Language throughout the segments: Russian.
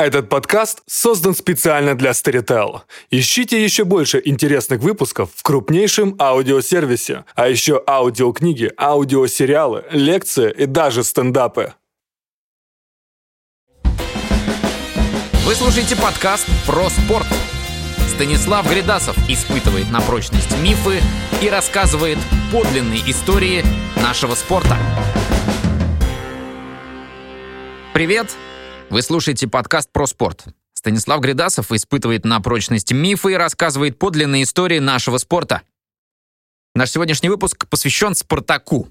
Этот подкаст создан специально для Storytel. Ищите еще больше интересных выпусков в крупнейшем аудиосервисе, а еще аудиокниги, аудиосериалы, лекции и даже стендапы. Вы слушаете подкаст про спорт. Станислав Гридасов испытывает на прочность мифы и рассказывает подлинные истории нашего спорта. Привет! Вы слушаете подкаст про спорт. Станислав Гридасов испытывает на прочность мифы и рассказывает подлинные истории нашего спорта. Наш сегодняшний выпуск посвящен «Спартаку».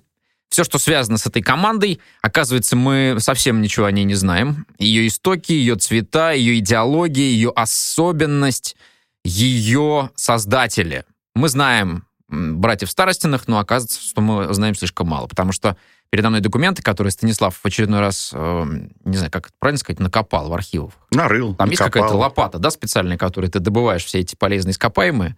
Все, что связано с этой командой, оказывается, мы совсем ничего о ней не знаем. Ее истоки, ее цвета, ее идеология, ее особенность, ее создатели. Мы знаем братьев Старостиных, но оказывается, что мы знаем слишком мало, потому что передо мной документы, которые Станислав в очередной раз, э, не знаю, как это правильно сказать, накопал в архивах. Нарыл. Там накопал. есть какая-то лопата, да, специальная, которой ты добываешь все эти полезные ископаемые.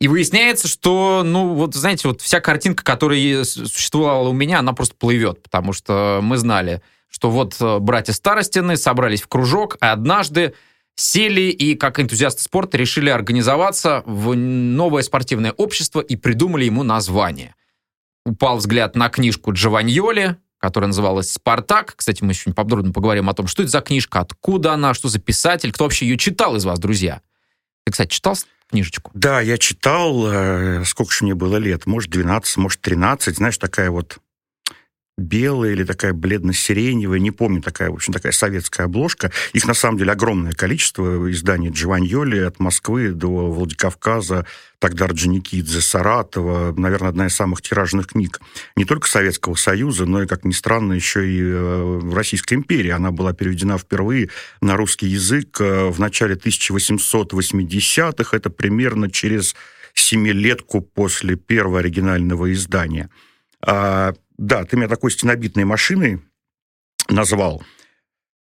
И выясняется, что, ну, вот, знаете, вот вся картинка, которая существовала у меня, она просто плывет, потому что мы знали, что вот э, братья Старостины собрались в кружок, а однажды сели и, как энтузиасты спорта, решили организоваться в новое спортивное общество и придумали ему название упал взгляд на книжку Джованьоли, которая называлась «Спартак». Кстати, мы еще подробно поговорим о том, что это за книжка, откуда она, что за писатель, кто вообще ее читал из вас, друзья. Ты, кстати, читал книжечку? Да, я читал, э, сколько же мне было лет, может, 12, может, 13, знаешь, такая вот белая или такая бледно-сиреневая, не помню, такая, в общем, такая советская обложка. Их, на самом деле, огромное количество изданий Джованьоли от Москвы до Владикавказа, тогда Орджоникидзе, Саратова, наверное, одна из самых тиражных книг не только Советского Союза, но и, как ни странно, еще и э, в Российской империи. Она была переведена впервые на русский язык э, в начале 1880-х, это примерно через семилетку после первого оригинального издания. Да, ты меня такой стенобитной машиной назвал.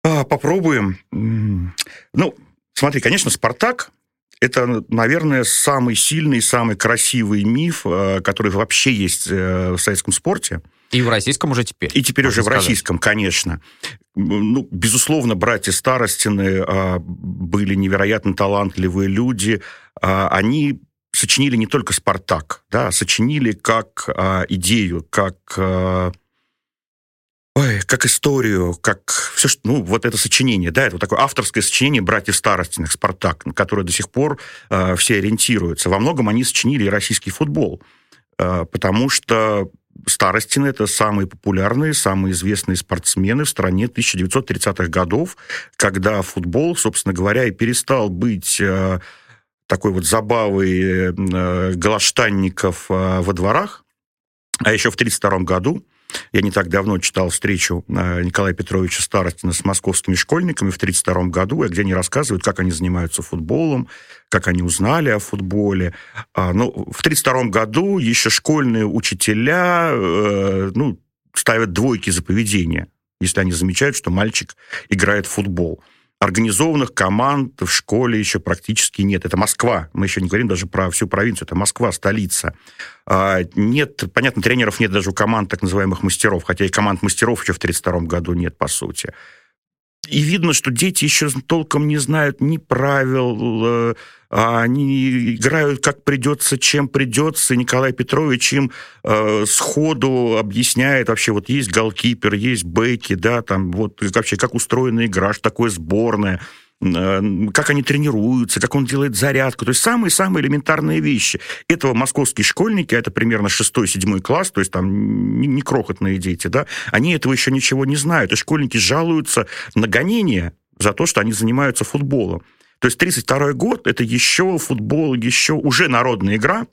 А, попробуем. Ну, смотри, конечно, «Спартак» — это, наверное, самый сильный, самый красивый миф, э, который вообще есть э, в советском спорте. И в российском уже теперь. И теперь уже в сказать. российском, конечно. Ну, безусловно, братья Старостины а, были невероятно талантливые люди. А, они сочинили не только «Спартак», да, а сочинили как а, идею, как... А, ой, как историю, как все, что, ну, вот это сочинение, да, это вот такое авторское сочинение братьев Старостиных «Спартак», на которое до сих пор э, все ориентируются. Во многом они сочинили и российский футбол, э, потому что Старостины – это самые популярные, самые известные спортсмены в стране 1930-х годов, когда футбол, собственно говоря, и перестал быть э, такой вот забавы э, галаштанников э, во дворах. А еще в 1932 году я не так давно читал встречу э, Николая Петровича Старостина с московскими школьниками в 1932 году, где они рассказывают, как они занимаются футболом, как они узнали о футболе. А, ну, в 1932 году еще школьные учителя ну, ставят двойки за поведение, если они замечают, что мальчик играет в футбол. Организованных команд в школе еще практически нет. Это Москва. Мы еще не говорим даже про всю провинцию. Это Москва, столица. А, нет, понятно, тренеров нет даже у команд так называемых мастеров, хотя и команд мастеров еще в 1932 году нет, по сути. И видно, что дети еще толком не знают ни правил, э, они играют как придется, чем придется. Николай Петрович им э, сходу объясняет вообще, вот есть голкипер, есть бэки, да, там вот вообще как устроена игра, что такое сборная э, как они тренируются, как он делает зарядку. То есть самые-самые элементарные вещи. Этого московские школьники, это примерно 6-7 класс, то есть там не, не крохотные дети, да, они этого еще ничего не знают. И школьники жалуются на гонение за то, что они занимаются футболом. То есть 32 год – это еще футбол, еще уже народная игра,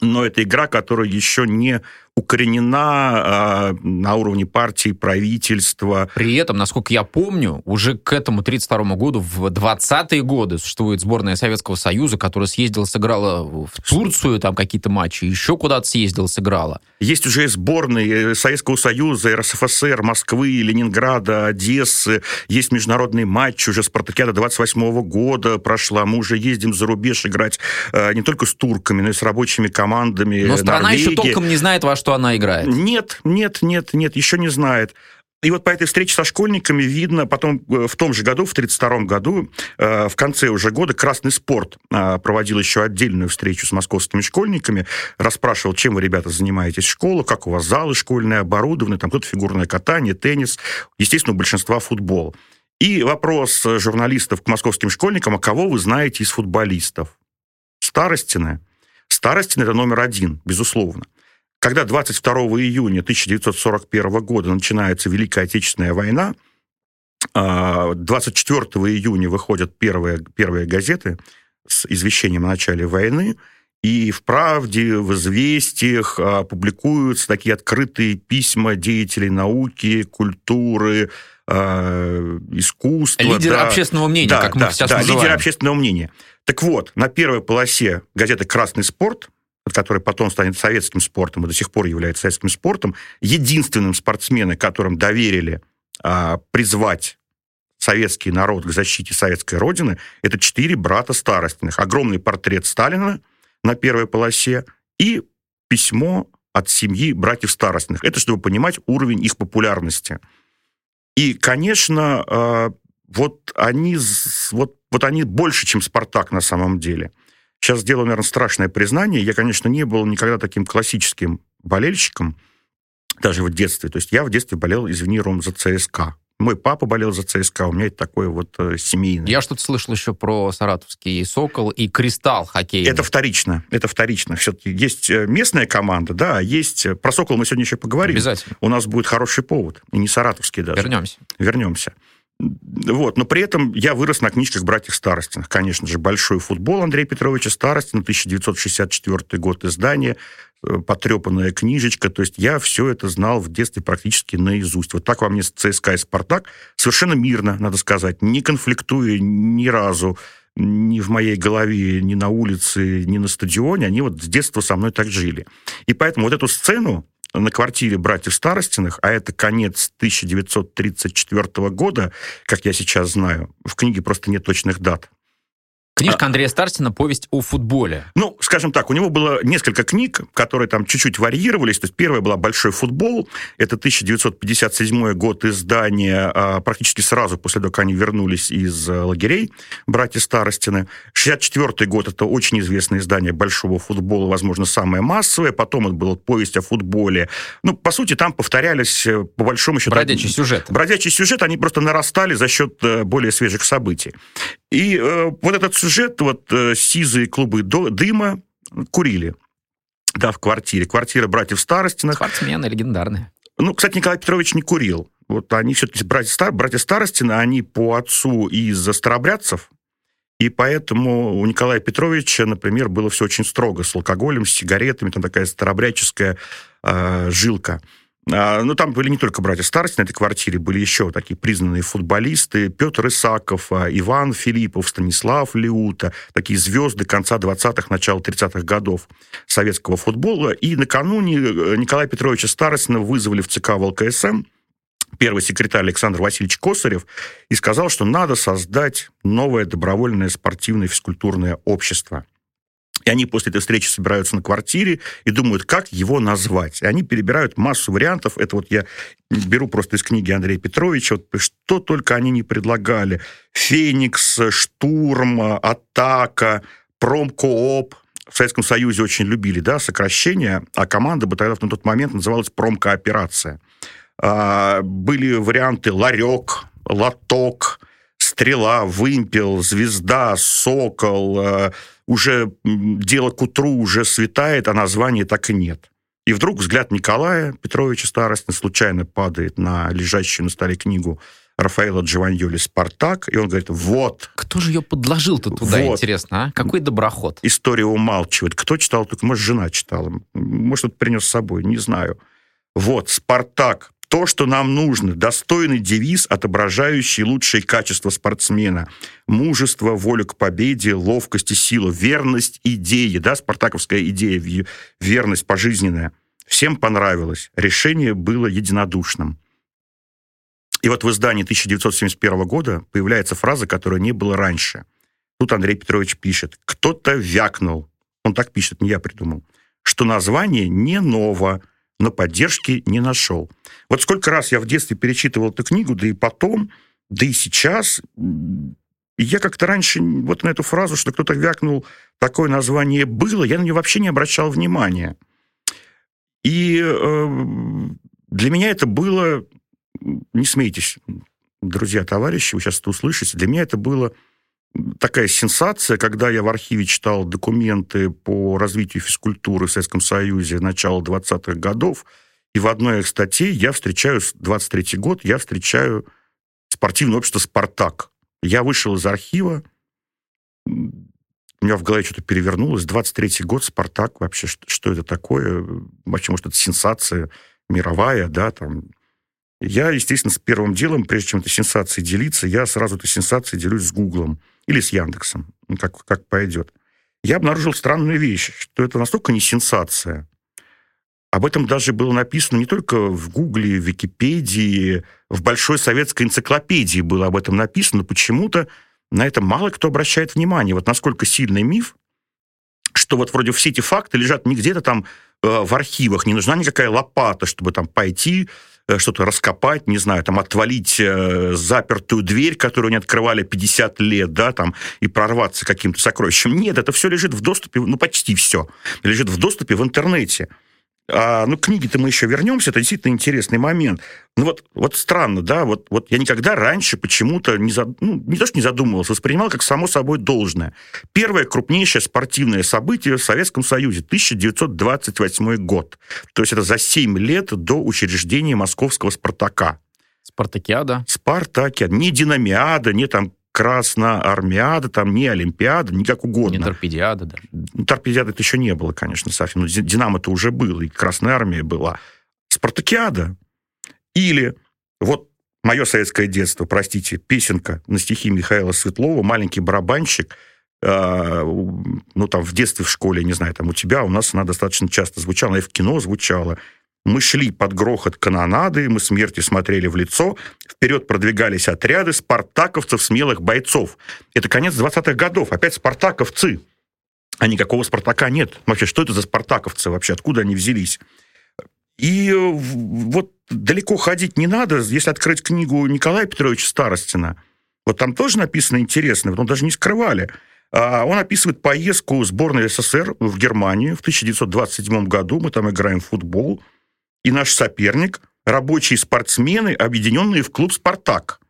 но это игра, которая еще не укоренена э, на уровне партии, правительства. При этом, насколько я помню, уже к этому 32 году, в 20-е годы, существует сборная Советского Союза, которая съездила, сыграла в Турцию, там какие-то матчи, еще куда-то съездила, сыграла. Есть уже сборные Советского Союза, РСФСР, Москвы, Ленинграда, Одессы. Есть международные матчи, уже Спартакиада 28 -го года прошла. Мы уже ездим за рубеж играть э, не только с турками, но и с рабочими командами Но страна Норвегии. еще толком не знает, во что она играет. Нет, нет, нет, нет, еще не знает. И вот по этой встрече со школьниками видно, потом э, в том же году, в 1932 году, э, в конце уже года, Красный спорт э, проводил еще отдельную встречу с московскими школьниками, расспрашивал, чем вы, ребята, занимаетесь в школе, как у вас залы школьные оборудованы, там кто-то фигурное катание, теннис, естественно, у большинства футбол. И вопрос журналистов к московским школьникам, а кого вы знаете из футболистов? Старостины. Старостины – это номер один, безусловно. Когда 22 июня 1941 года начинается Великая Отечественная война, 24 а, июня выходят первые, первые газеты с извещением о начале войны, и в «Правде», в «Известиях» а, публикуются такие открытые письма деятелей науки, культуры, э, искусства. Лидеры да. общественного мнения, да, как да, мы сейчас да, называем. лидеры общественного мнения. Так вот, на первой полосе газеты «Красный спорт» который потом станет советским спортом и до сих пор является советским спортом, единственным спортсменом, которым доверили а, призвать советский народ к защите советской родины, это четыре брата Старостиных. Огромный портрет Сталина на первой полосе и письмо от семьи братьев Старостиных. Это чтобы понимать уровень их популярности. И, конечно, а, вот они, вот, вот они больше, чем «Спартак» на самом деле – Сейчас сделаю, наверное, страшное признание. Я, конечно, не был никогда таким классическим болельщиком, даже в детстве. То есть я в детстве болел, извини, Ром, за ЦСКА. Мой папа болел за ЦСКА, у меня это такое вот э, семейное. Я что-то слышал еще про саратовский «Сокол» и «Кристалл» хоккей. Это вторично, это вторично. Все-таки есть э, местная команда, да, а есть... Э, про «Сокол» мы сегодня еще поговорим. Обязательно. У нас будет хороший повод, и не саратовский даже. Вернемся. Вернемся. Вот. Но при этом я вырос на книжках братьев Старостиных. Конечно же, «Большой футбол» Андрея Петровича Старостина, 1964 год издания, э, потрепанная книжечка. То есть я все это знал в детстве практически наизусть. Вот так во мне ЦСКА и «Спартак» совершенно мирно, надо сказать, не конфликтуя ни разу ни в моей голове, ни на улице, ни на стадионе, они вот с детства со мной так жили. И поэтому вот эту сцену на квартире братьев Старостиных, а это конец 1934 года, как я сейчас знаю, в книге просто нет точных дат. Книжка Андрея Старстина «Повесть о футболе». Ну, скажем так, у него было несколько книг, которые там чуть-чуть варьировались. То есть первая была «Большой футбол». Это 1957 год издания, а, практически сразу после того, как они вернулись из э, лагерей, братья Старостины. 64 год – это очень известное издание «Большого футбола», возможно, самое массовое. Потом это было «Повесть о футболе». Ну, по сути, там повторялись, э, по большому счету... Бродячий сюжет. Бродячий сюжет, они просто нарастали за счет э, более свежих событий. И э, вот этот сюжет, вот э, сизые клубы до, дыма курили. Да, в квартире. Квартира братьев Старостиных. Спортсмены легендарные. Ну, кстати, Николай Петрович не курил. Вот они все-таки, братья, Стар, братья Старостины, они по отцу из старобрядцев, и поэтому у Николая Петровича, например, было все очень строго с алкоголем, с сигаретами, там такая старобряческая э, жилка. А, ну, там были не только братья Старости на этой квартире, были еще такие признанные футболисты. Петр Исаков, а, Иван Филиппов, Станислав Леута. Такие звезды конца 20-х, начала 30-х годов советского футбола. И накануне э, Николая Петровича Старостина вызвали в ЦК ВЛКСМ первый секретарь Александр Васильевич Косарев и сказал, что надо создать новое добровольное спортивное физкультурное общество – и они после этой встречи собираются на квартире и думают, как его назвать. И они перебирают массу вариантов. Это вот я беру просто из книги Андрея Петровича. Вот что только они не предлагали. Феникс, Штурм, Атака, Промкооп. В Советском Союзе очень любили да, сокращения, а команда бы тогда на тот момент называлась Промкооперация. А, были варианты Ларек, Лоток, Стрела, Вымпел, Звезда, Сокол, э, уже дело к утру уже светает, а названия так и нет. И вдруг взгляд Николая Петровича Старостина случайно падает на лежащую на столе книгу Рафаэла Джованьоли «Спартак», и он говорит, вот. Кто же ее подложил-то туда, вот. интересно, а? Какой доброход? История умалчивает. Кто читал? Только, может, жена читала. Может, принес с собой, не знаю. Вот, «Спартак», то, что нам нужно. Достойный девиз, отображающий лучшие качества спортсмена. Мужество, воля к победе, ловкость и сила, верность идеи, да, спартаковская идея, верность пожизненная. Всем понравилось. Решение было единодушным. И вот в издании 1971 года появляется фраза, которая не было раньше. Тут Андрей Петрович пишет. «Кто-то вякнул». Он так пишет, не я придумал. Что название не ново, но поддержки не нашел. Вот сколько раз я в детстве перечитывал эту книгу, да и потом, да и сейчас, я как-то раньше вот на эту фразу, что кто-то вякнул, такое название было, я на нее вообще не обращал внимания. И э, для меня это было, не смейтесь, друзья, товарищи, вы сейчас это услышите, для меня это было такая сенсация, когда я в архиве читал документы по развитию физкультуры в Советском Союзе начала 20-х годов, и в одной из статей я встречаю, 23-й год, я встречаю спортивное общество «Спартак». Я вышел из архива, у меня в голове что-то перевернулось. 23-й год, «Спартак», вообще, что, что это такое? Вообще, может, это сенсация мировая, да, там. Я, естественно, с первым делом, прежде чем этой сенсацией делиться, я сразу этой сенсацией делюсь с Гуглом или с Яндексом, ну, как, как пойдет. Я обнаружил странную вещь, что это настолько не сенсация. Об этом даже было написано не только в Гугле, в Википедии, в Большой советской энциклопедии было об этом написано, но почему-то на это мало кто обращает внимание. Вот насколько сильный миф, что вот вроде все эти факты лежат не где-то там э, в архивах, не нужна никакая лопата, чтобы там пойти, что-то раскопать, не знаю, там отвалить э, запертую дверь, которую не открывали 50 лет, да, там, и прорваться каким-то сокровищем. Нет, это все лежит в доступе, ну, почти все, лежит в доступе в интернете. А, ну, книги-то мы еще вернемся, это действительно интересный момент. Ну, вот, вот странно, да, вот, вот я никогда раньше почему-то не, зад... ну, не то, что не задумывался, воспринимал как само собой должное. Первое крупнейшее спортивное событие в Советском Союзе, 1928 год. То есть это за 7 лет до учреждения московского «Спартака». Спартакиада. Спартакиада. Не динамиада, не там Красноармиада, там не Олимпиада, не как угодно. Не Торпедиада даже. Ну, торпедиады это еще не было, конечно, совсем. Но Динамо-то уже было, и Красная Армия была. Спартакиада. Или вот мое советское детство, простите, песенка на стихи Михаила Светлова «Маленький барабанщик», э, ну, там, в детстве в школе, не знаю, там, у тебя, у нас она достаточно часто звучала, и в кино звучала. Мы шли под грохот канонады, мы смерти смотрели в лицо, вперед продвигались отряды спартаковцев, смелых бойцов. Это конец 20-х годов, опять спартаковцы. А никакого Спартака нет. Вообще, что это за спартаковцы вообще? Откуда они взялись? И вот далеко ходить не надо, если открыть книгу Николая Петровича Старостина. Вот там тоже написано интересно, вот он даже не скрывали. А, он описывает поездку сборной СССР в Германию в 1927 году. Мы там играем в футбол и наш соперник – рабочие спортсмены, объединенные в клуб «Спартак».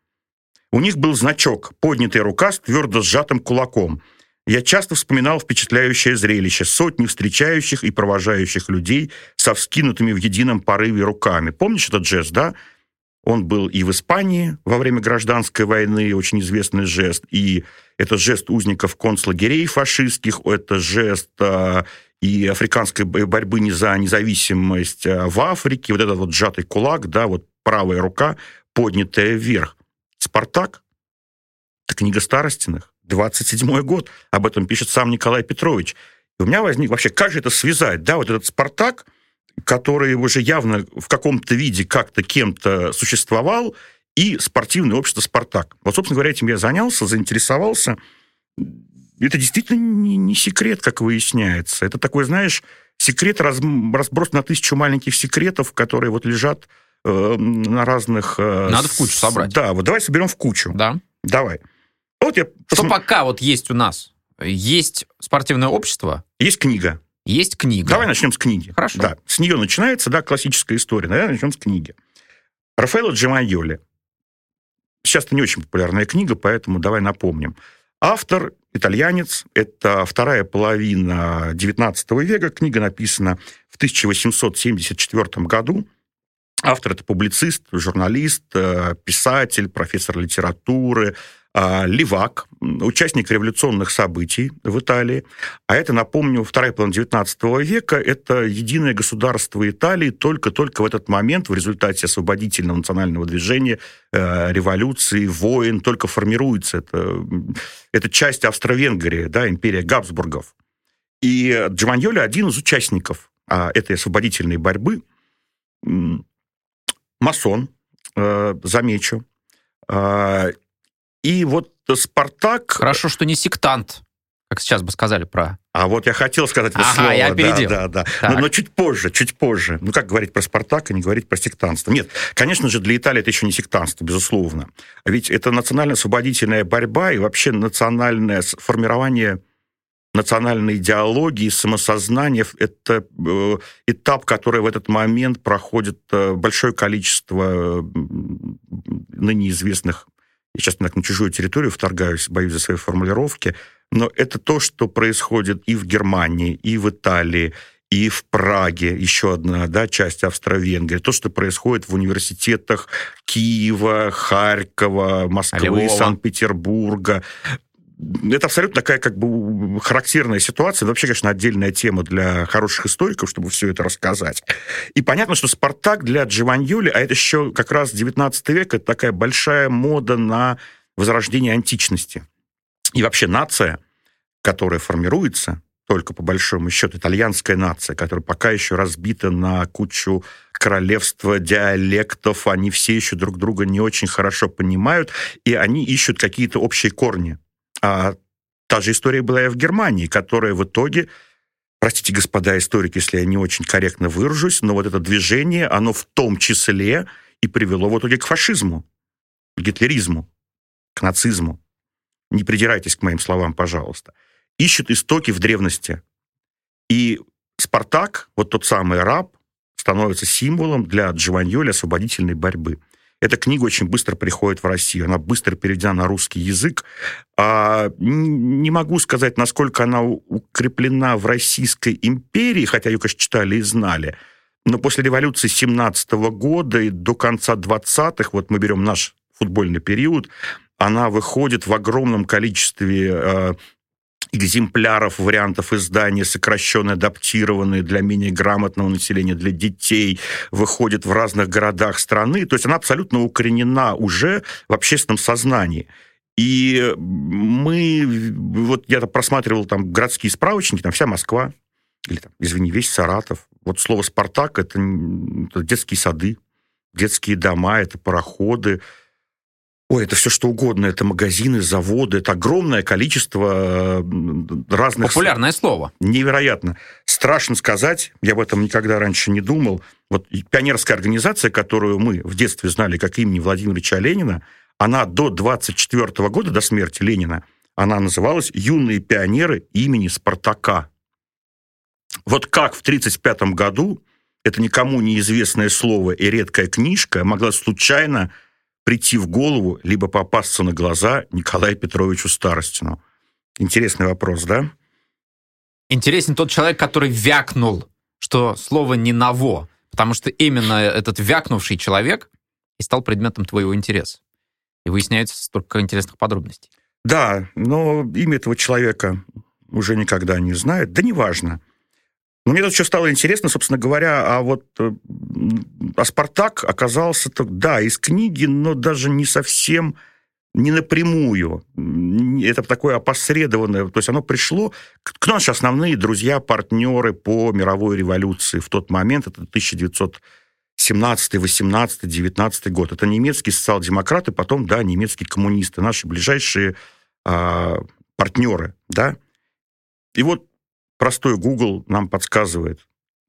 У них был значок «Поднятая рука с твердо сжатым кулаком». Я часто вспоминал впечатляющее зрелище, сотни встречающих и провожающих людей со вскинутыми в едином порыве руками. Помнишь этот жест, да? Он был и в Испании во время гражданской войны, очень известный жест, и это жест узников концлагерей фашистских, это жест а, и африканской борьбы не за независимость а в Африке, вот этот вот сжатый кулак, да, вот правая рука, поднятая вверх. «Спартак» — это книга Старостиных, 27-й год, об этом пишет сам Николай Петрович. И у меня возник вообще, как же это связать, да, вот этот «Спартак», который уже явно в каком-то виде как-то кем-то существовал, и спортивное общество «Спартак». Вот, собственно говоря, этим я занялся, заинтересовался, это действительно не, не секрет, как выясняется. Это такой, знаешь, секрет раз, разброс на тысячу маленьких секретов, которые вот лежат э, на разных... Э, Надо в кучу собрать. Да, вот давай соберем в кучу. Да. Давай. Вот я... Что пока вот есть у нас? Есть спортивное общество. Есть книга. Есть книга. Давай начнем с книги. Хорошо. Да, с нее начинается, да, классическая история. Наверное, начнем с книги. Рафаэло Джемайоли. Сейчас это не очень популярная книга, поэтому давай напомним. Автор итальянец, это вторая половина XIX века, книга написана в 1874 году. Автор – это публицист, журналист, э, писатель, профессор литературы, а, левак, участник революционных событий в Италии. А это, напомню, вторая половина XIX века, это единое государство Италии только-только в этот момент в результате освободительного национального движения, э, революции, войн, только формируется. Это, это часть Австро-Венгрии, да, империя Габсбургов. И Джованьоли один из участников а, этой освободительной борьбы. Масон, э, замечу, а, и вот Спартак... Хорошо, что не сектант, как сейчас бы сказали про... А вот я хотел сказать это ага, слово. я опередил. Да, да, да. Но, но чуть позже, чуть позже. Ну, как говорить про Спартак и не говорить про сектантство? Нет, конечно же, для Италии это еще не сектантство, безусловно. Ведь это национально-освободительная борьба и вообще национальное формирование национальной идеологии, самосознания. Это э, этап, который в этот момент проходит э, большое количество ныне известных я сейчас на чужую территорию вторгаюсь, боюсь за свои формулировки, но это то, что происходит и в Германии, и в Италии, и в Праге, еще одна да, часть Австро-Венгрии, то, что происходит в университетах Киева, Харькова, Москвы, Санкт-Петербурга, это абсолютно такая как бы характерная ситуация. вообще, конечно, отдельная тема для хороших историков, чтобы все это рассказать. И понятно, что «Спартак» для Джованьоли, а это еще как раз 19 век, это такая большая мода на возрождение античности. И вообще нация, которая формируется, только по большому счету, итальянская нация, которая пока еще разбита на кучу королевства, диалектов, они все еще друг друга не очень хорошо понимают, и они ищут какие-то общие корни. А та же история была и в Германии, которая в итоге, простите, господа историки, если я не очень корректно выражусь, но вот это движение, оно в том числе и привело в итоге к фашизму, к гитлеризму, к нацизму. Не придирайтесь к моим словам, пожалуйста. Ищут истоки в древности. И Спартак, вот тот самый раб, становится символом для Джованьоли освободительной борьбы. Эта книга очень быстро приходит в Россию, она быстро переведена на русский язык. А, не могу сказать, насколько она укреплена в Российской империи, хотя ее, конечно, читали и знали. Но после революции 17 года и до конца 20-х, вот мы берем наш футбольный период, она выходит в огромном количестве э, экземпляров вариантов издания, сокращенные, адаптированные для менее грамотного населения, для детей, выходит в разных городах страны. То есть она абсолютно укоренена уже в общественном сознании. И мы, вот я просматривал там городские справочники, там вся Москва, или там, извини, весь Саратов. Вот слово «Спартак» это, детские сады, детские дома, это пароходы, Ой, это все что угодно. Это магазины, заводы, это огромное количество э, разных... Популярное слово. Невероятно. Страшно сказать, я об этом никогда раньше не думал. Вот пионерская организация, которую мы в детстве знали как имени Владимира Ильича Ленина, она до 24 года, до смерти Ленина, она называлась «Юные пионеры имени Спартака». Вот как в 1935 году это никому неизвестное слово и редкая книжка могла случайно прийти в голову, либо попасться на глаза Николаю Петровичу Старостину? Интересный вопрос, да? Интересен тот человек, который вякнул, что слово не «наво», потому что именно этот вякнувший человек и стал предметом твоего интереса. И выясняется столько интересных подробностей. Да, но имя этого человека уже никогда не знают. Да неважно. Но мне тут еще стало интересно, собственно говоря, а вот э, а «Спартак» оказался, да, из книги, но даже не совсем, не напрямую. Это такое опосредованное, то есть оно пришло... Кто наши основные друзья, партнеры по мировой революции в тот момент? Это 1917, 18, 19 год. Это немецкие социал-демократы, потом, да, немецкие коммунисты, наши ближайшие а, партнеры, да. И вот простой Google нам подсказывает,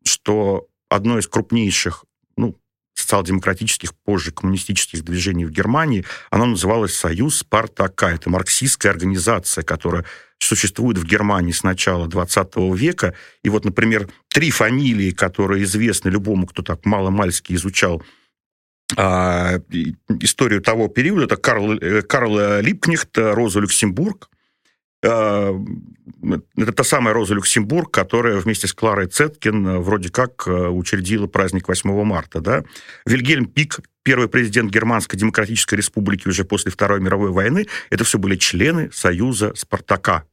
что одно из крупнейших, ну, социал-демократических, позже коммунистических движений в Германии, оно называлось «Союз Спартака». Это марксистская организация, которая существует в Германии с начала 20 века. И вот, например, три фамилии, которые известны любому, кто так мало-мальски изучал а, историю того периода, это Карл, э, Карл Липкнехт, Роза Люксембург, это та самая Роза Люксембург, которая вместе с Кларой Цеткин э, вроде как э, учредила праздник 8 марта. Да? Вильгельм Пик, первый президент Германской Демократической Республики уже после Второй мировой войны, это все были члены Союза Спартака.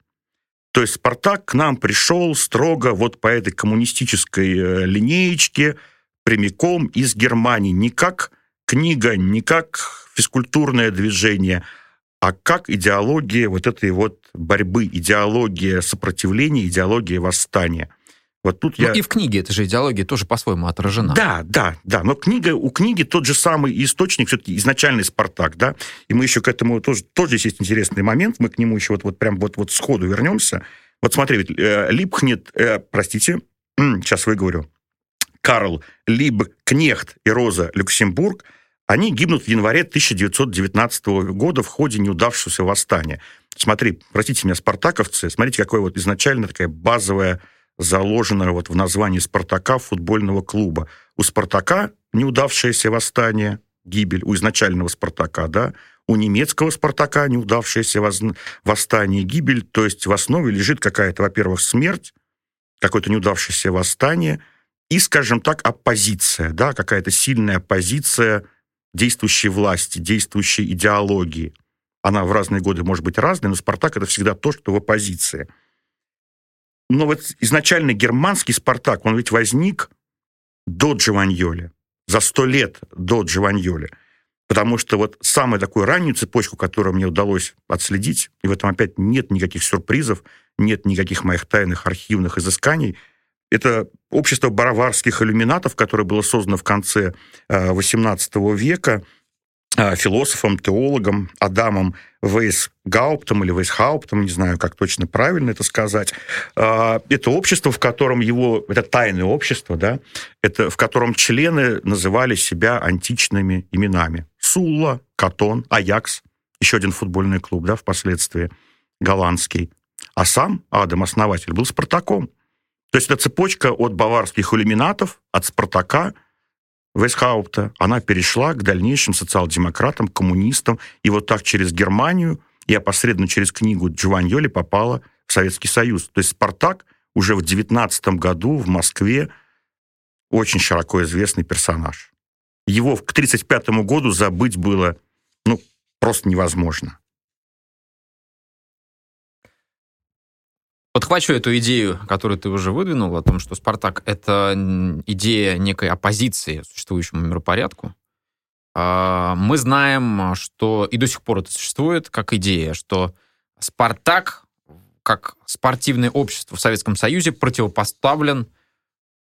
То есть Спартак к нам пришел строго вот по этой коммунистической э, линеечке прямиком из Германии. Не как книга, не как физкультурное движение – а как идеология вот этой вот борьбы, идеология сопротивления, идеология восстания. Вот тут ну, я... и в книге эта же идеология тоже по-своему отражена. Да, да, да. Но книга, у книги тот же самый источник, все-таки изначальный «Спартак», да. И мы еще к этому тоже, тоже здесь есть интересный момент, мы к нему еще вот, вот прям вот, вот сходу вернемся. Вот смотри, ведь э, Липхнет, э, простите, сейчас выговорю, Карл Либкнехт и Роза Люксембург, они гибнут в январе 1919 года в ходе неудавшегося восстания. Смотри, простите меня, спартаковцы, смотрите, какое вот изначально такая базовая заложенная вот в названии «Спартака» футбольного клуба. У «Спартака» неудавшееся восстание, гибель, у изначального «Спартака», да, у немецкого «Спартака» неудавшееся восстание, гибель, то есть в основе лежит какая-то, во-первых, смерть, какое-то неудавшееся восстание и, скажем так, оппозиция, да, какая-то сильная оппозиция действующей власти, действующей идеологии. Она в разные годы может быть разной, но «Спартак» — это всегда то, что в оппозиции – но вот изначально германский «Спартак», он ведь возник до Джованьоли, за сто лет до Джованьоли. Потому что вот самую такую раннюю цепочку, которую мне удалось отследить, и в этом опять нет никаких сюрпризов, нет никаких моих тайных архивных изысканий, это общество бараварских иллюминатов, которое было создано в конце XVIII э, века э, философом, теологом Адамом Вейсгауптом или Вейсхауптом, не знаю, как точно правильно это сказать. А, это общество, в котором его, это тайное общество, да, это в котором члены называли себя античными именами. Сулла, Катон, Аякс, еще один футбольный клуб, да, впоследствии, голландский. А сам Адам, основатель, был Спартаком. То есть это цепочка от баварских иллюминатов, от Спартака – Вейсхаупта, она перешла к дальнейшим социал-демократам, коммунистам, и вот так через Германию и опосредованно через книгу Джованьоли попала в Советский Союз. То есть «Спартак» уже в 19 году в Москве очень широко известный персонаж. Его к 1935 году забыть было ну, просто невозможно. Подхвачу эту идею, которую ты уже выдвинул, о том, что «Спартак» — это идея некой оппозиции существующему миропорядку. А, мы знаем, что и до сих пор это существует как идея, что «Спартак» как спортивное общество в Советском Союзе противопоставлен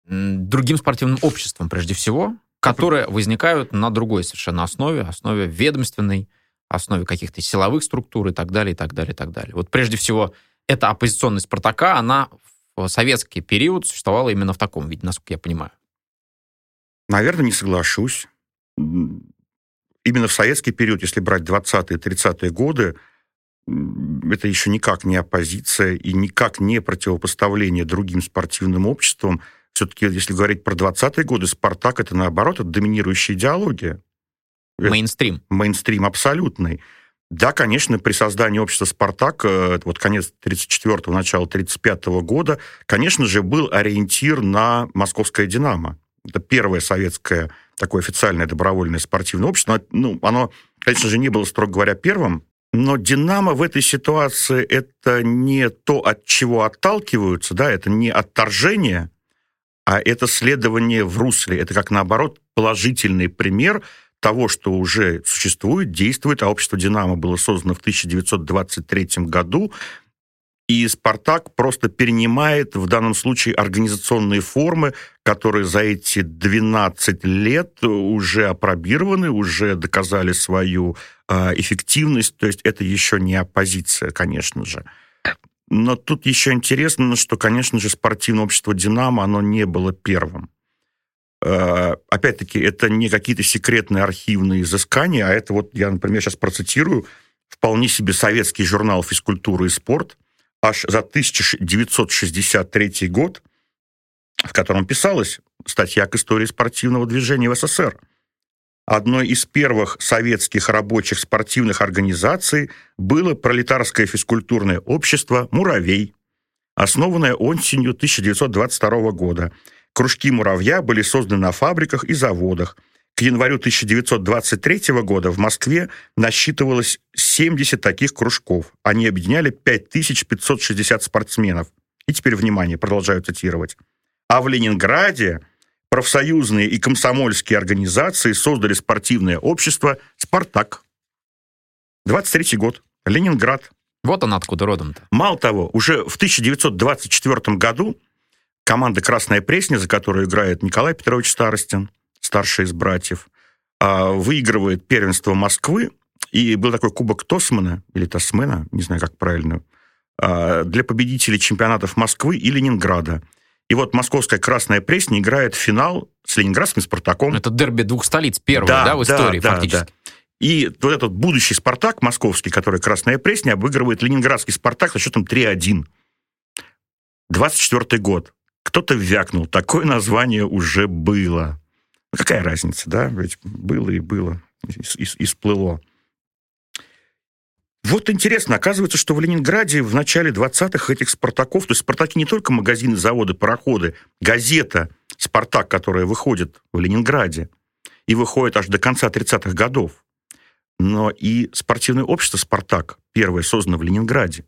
другим спортивным обществам, прежде всего, которые возникают на другой совершенно основе, основе ведомственной, основе каких-то силовых структур и так далее, и так далее, и так далее. Вот прежде всего эта оппозиционность Спартака, она в советский период существовала именно в таком виде, насколько я понимаю. Наверное, не соглашусь. Именно в советский период, если брать 20-е, 30-е годы, это еще никак не оппозиция и никак не противопоставление другим спортивным обществам. Все-таки, если говорить про 20-е годы, «Спартак» — это, наоборот, это доминирующая идеология. Мейнстрим. Мейнстрим абсолютный. Да, конечно, при создании общества «Спартак», э, вот конец 34-го, начало 35-го года, конечно же, был ориентир на московское «Динамо». Это первое советское такое официальное добровольное спортивное общество. Ну, оно, конечно же, не было, строго говоря, первым, но «Динамо» в этой ситуации это не то, от чего отталкиваются, да, это не отторжение, а это следование в русле. Это как, наоборот, положительный пример – того, что уже существует, действует, а общество «Динамо» было создано в 1923 году, и «Спартак» просто перенимает в данном случае организационные формы, которые за эти 12 лет уже опробированы, уже доказали свою э, эффективность. То есть это еще не оппозиция, конечно же. Но тут еще интересно, что, конечно же, спортивное общество «Динамо», оно не было первым. Э, опять-таки, это не какие-то секретные архивные изыскания, а это вот, я, например, сейчас процитирую, вполне себе советский журнал «Физкультура и спорт», аж за 1963 год, в котором писалась статья к истории спортивного движения в СССР. Одной из первых советских рабочих спортивных организаций было пролетарское физкультурное общество «Муравей», основанное осенью 1922 года – Кружки «Муравья» были созданы на фабриках и заводах. К январю 1923 года в Москве насчитывалось 70 таких кружков. Они объединяли 5560 спортсменов. И теперь, внимание, продолжаю цитировать. А в Ленинграде профсоюзные и комсомольские организации создали спортивное общество «Спартак». 23 год. Ленинград. Вот он откуда родом-то. Мало того, уже в 1924 году команда «Красная Пресня», за которую играет Николай Петрович Старостин, старший из братьев, а, выигрывает первенство Москвы, и был такой кубок Тосмана, или Тосмена, не знаю, как правильно, а, для победителей чемпионатов Москвы и Ленинграда. И вот московская «Красная Пресня» играет финал с ленинградским «Спартаком». Это дерби двух столиц, первое, да, да в истории да, фактически. Да. И вот этот будущий «Спартак» московский, который «Красная Пресня», обыгрывает ленинградский «Спартак» со счетом 3-1. 24 год. Кто-то вякнул, такое название уже было. Ну, какая разница, да? Ведь было и было, и, и, и сплыло. Вот интересно, оказывается, что в Ленинграде в начале 20-х этих «Спартаков», то есть «Спартаки» не только магазины, заводы, пароходы, газета «Спартак», которая выходит в Ленинграде и выходит аж до конца 30-х годов, но и спортивное общество «Спартак», первое создано в Ленинграде.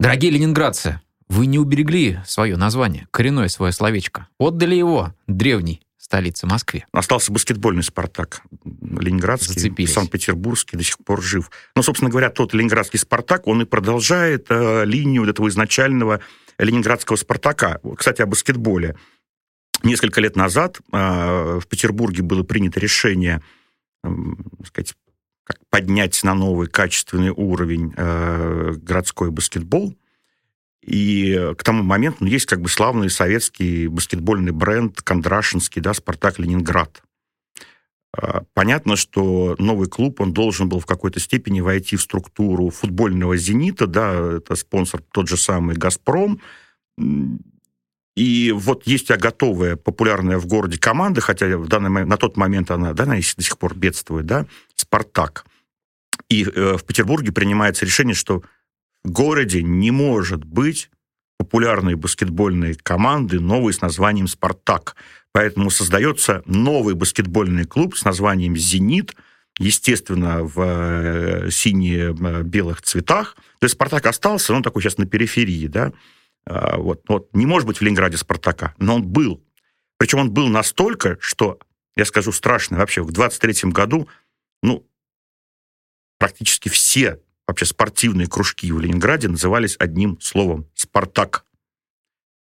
Дорогие ленинградцы, вы не уберегли свое название, коренное свое словечко. Отдали его древней столице Москве. Остался баскетбольный «Спартак». Ленинградский, Санкт-Петербургский до сих пор жив. Но, собственно говоря, тот ленинградский «Спартак», он и продолжает э, линию вот этого изначального ленинградского «Спартака». Кстати, о баскетболе. Несколько лет назад э, в Петербурге было принято решение э, сказать, как поднять на новый качественный уровень э, городской баскетбол – и к тому моменту ну, есть как бы славный советский баскетбольный бренд Кондрашинский, да, «Спартак Ленинград». А, понятно, что новый клуб, он должен был в какой-то степени войти в структуру футбольного «Зенита», да, это спонсор тот же самый «Газпром», и вот есть готовая, популярная в городе команда, хотя в данный момент, на тот момент она, да, она до сих пор бедствует, да, «Спартак». И э, в Петербурге принимается решение, что городе не может быть популярной баскетбольной команды, новой с названием «Спартак». Поэтому создается новый баскетбольный клуб с названием «Зенит», естественно, в э, сине-белых цветах. То есть «Спартак» остался, но он такой сейчас на периферии, да. А, вот, вот. Не может быть в Ленинграде «Спартака», но он был. Причем он был настолько, что, я скажу страшно, вообще в 23 году, ну, практически все вообще спортивные кружки в Ленинграде назывались одним словом – «Спартак».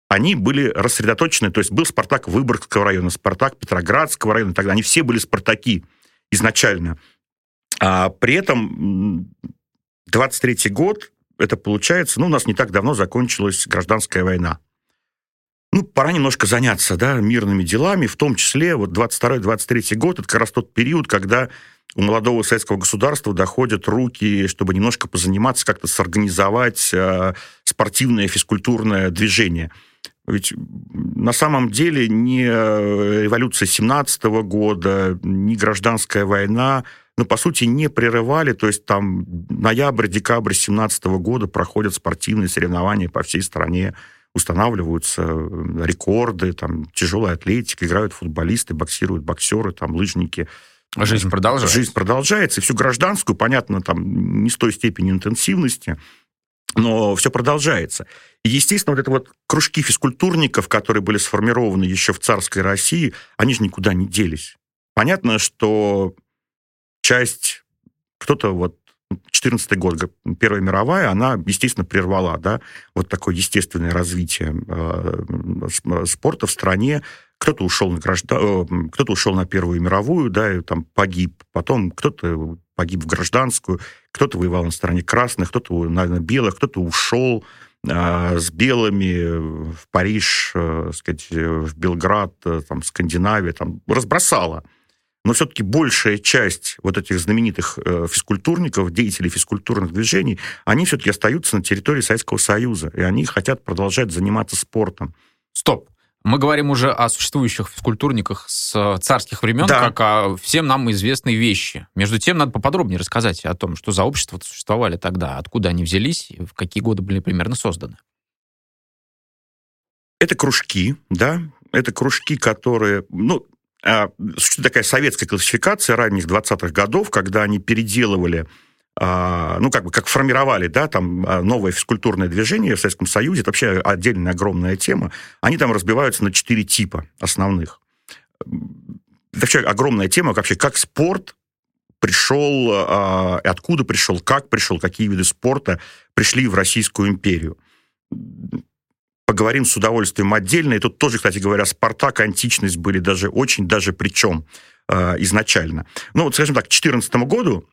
Они были рассредоточены, то есть был «Спартак» Выборгского района, «Спартак» Петроградского района, тогда они все были «Спартаки» изначально. А при этом 23 год, это получается, ну, у нас не так давно закончилась гражданская война. Ну, пора немножко заняться, да, мирными делами, в том числе вот 22-23 год, это как раз тот период, когда у молодого советского государства доходят руки, чтобы немножко позаниматься, как-то сорганизовать э, спортивное физкультурное движение. Ведь на самом деле ни революция 17 года, ни гражданская война, ну, по сути, не прерывали, то есть там ноябрь-декабрь 17 года проходят спортивные соревнования по всей стране, устанавливаются рекорды, там, тяжелая атлетика, играют футболисты, боксируют боксеры, там, лыжники – Жизнь продолжается. Жизнь продолжается, и всю гражданскую, понятно, там не с той степени интенсивности, но все продолжается. И, естественно, вот это вот кружки физкультурников, которые были сформированы еще в царской России, они же никуда не делись. Понятно, что часть, кто-то вот 14 год, Первая мировая, она, естественно, прервала, да, вот такое естественное развитие э, спорта в стране, кто-то ушел на граждан... Э, кто-то ушел на Первую мировую, да, и там погиб. Потом кто-то погиб в гражданскую, кто-то воевал на стороне красных, кто-то на, на белых, кто-то ушел э, с белыми в Париж, э, сказать, в Белград, э, там, Скандинавия, там, разбросала. Но все-таки большая часть вот этих знаменитых э, физкультурников, деятелей физкультурных движений, они все-таки остаются на территории Советского Союза, и они хотят продолжать заниматься спортом. Стоп. Мы говорим уже о существующих физкультурниках с царских времен, да. как о всем нам известной вещи. Между тем, надо поподробнее рассказать о том, что за общества существовали тогда, откуда они взялись, в какие годы были примерно созданы. Это кружки, да, это кружки, которые, ну, а, такая советская классификация ранних 20-х годов, когда они переделывали а, ну, как бы, как формировали, да, там, а, новое физкультурное движение в Советском Союзе, это вообще отдельная огромная тема, они там разбиваются на четыре типа основных. Это вообще огромная тема, вообще, как спорт пришел, откуда пришел, как пришел, какие виды спорта пришли в Российскую империю. Поговорим с удовольствием отдельно. И тут тоже, кстати говоря, Спартак, античность были даже очень даже причем э, изначально. Ну, вот, скажем так, к 2014 году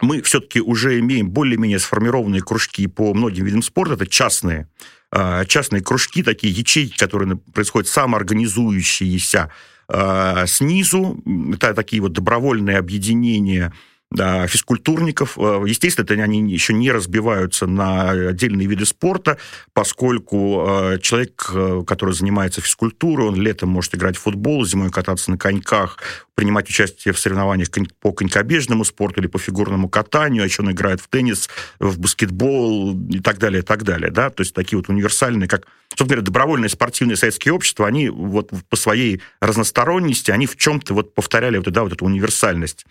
мы все-таки уже имеем более-менее сформированные кружки по многим видам спорта. Это частные, э, частные кружки, такие ячейки, которые происходят самоорганизующиеся э, снизу. Это такие вот добровольные объединения физкультурников. Э, естественно, это они еще не разбиваются на отдельные виды спорта, поскольку э, человек, э, который занимается физкультурой, он летом может играть в футбол, зимой кататься на коньках, принимать участие в соревнованиях по конькобежному спорту или по фигурному катанию, а еще он играет в теннис, в баскетбол и так далее, и так далее. Да? То есть такие вот универсальные, как, собственно говоря, добровольные спортивные советские общества, они вот по своей разносторонности, они в чем-то вот повторяли вот, да, вот эту универсальность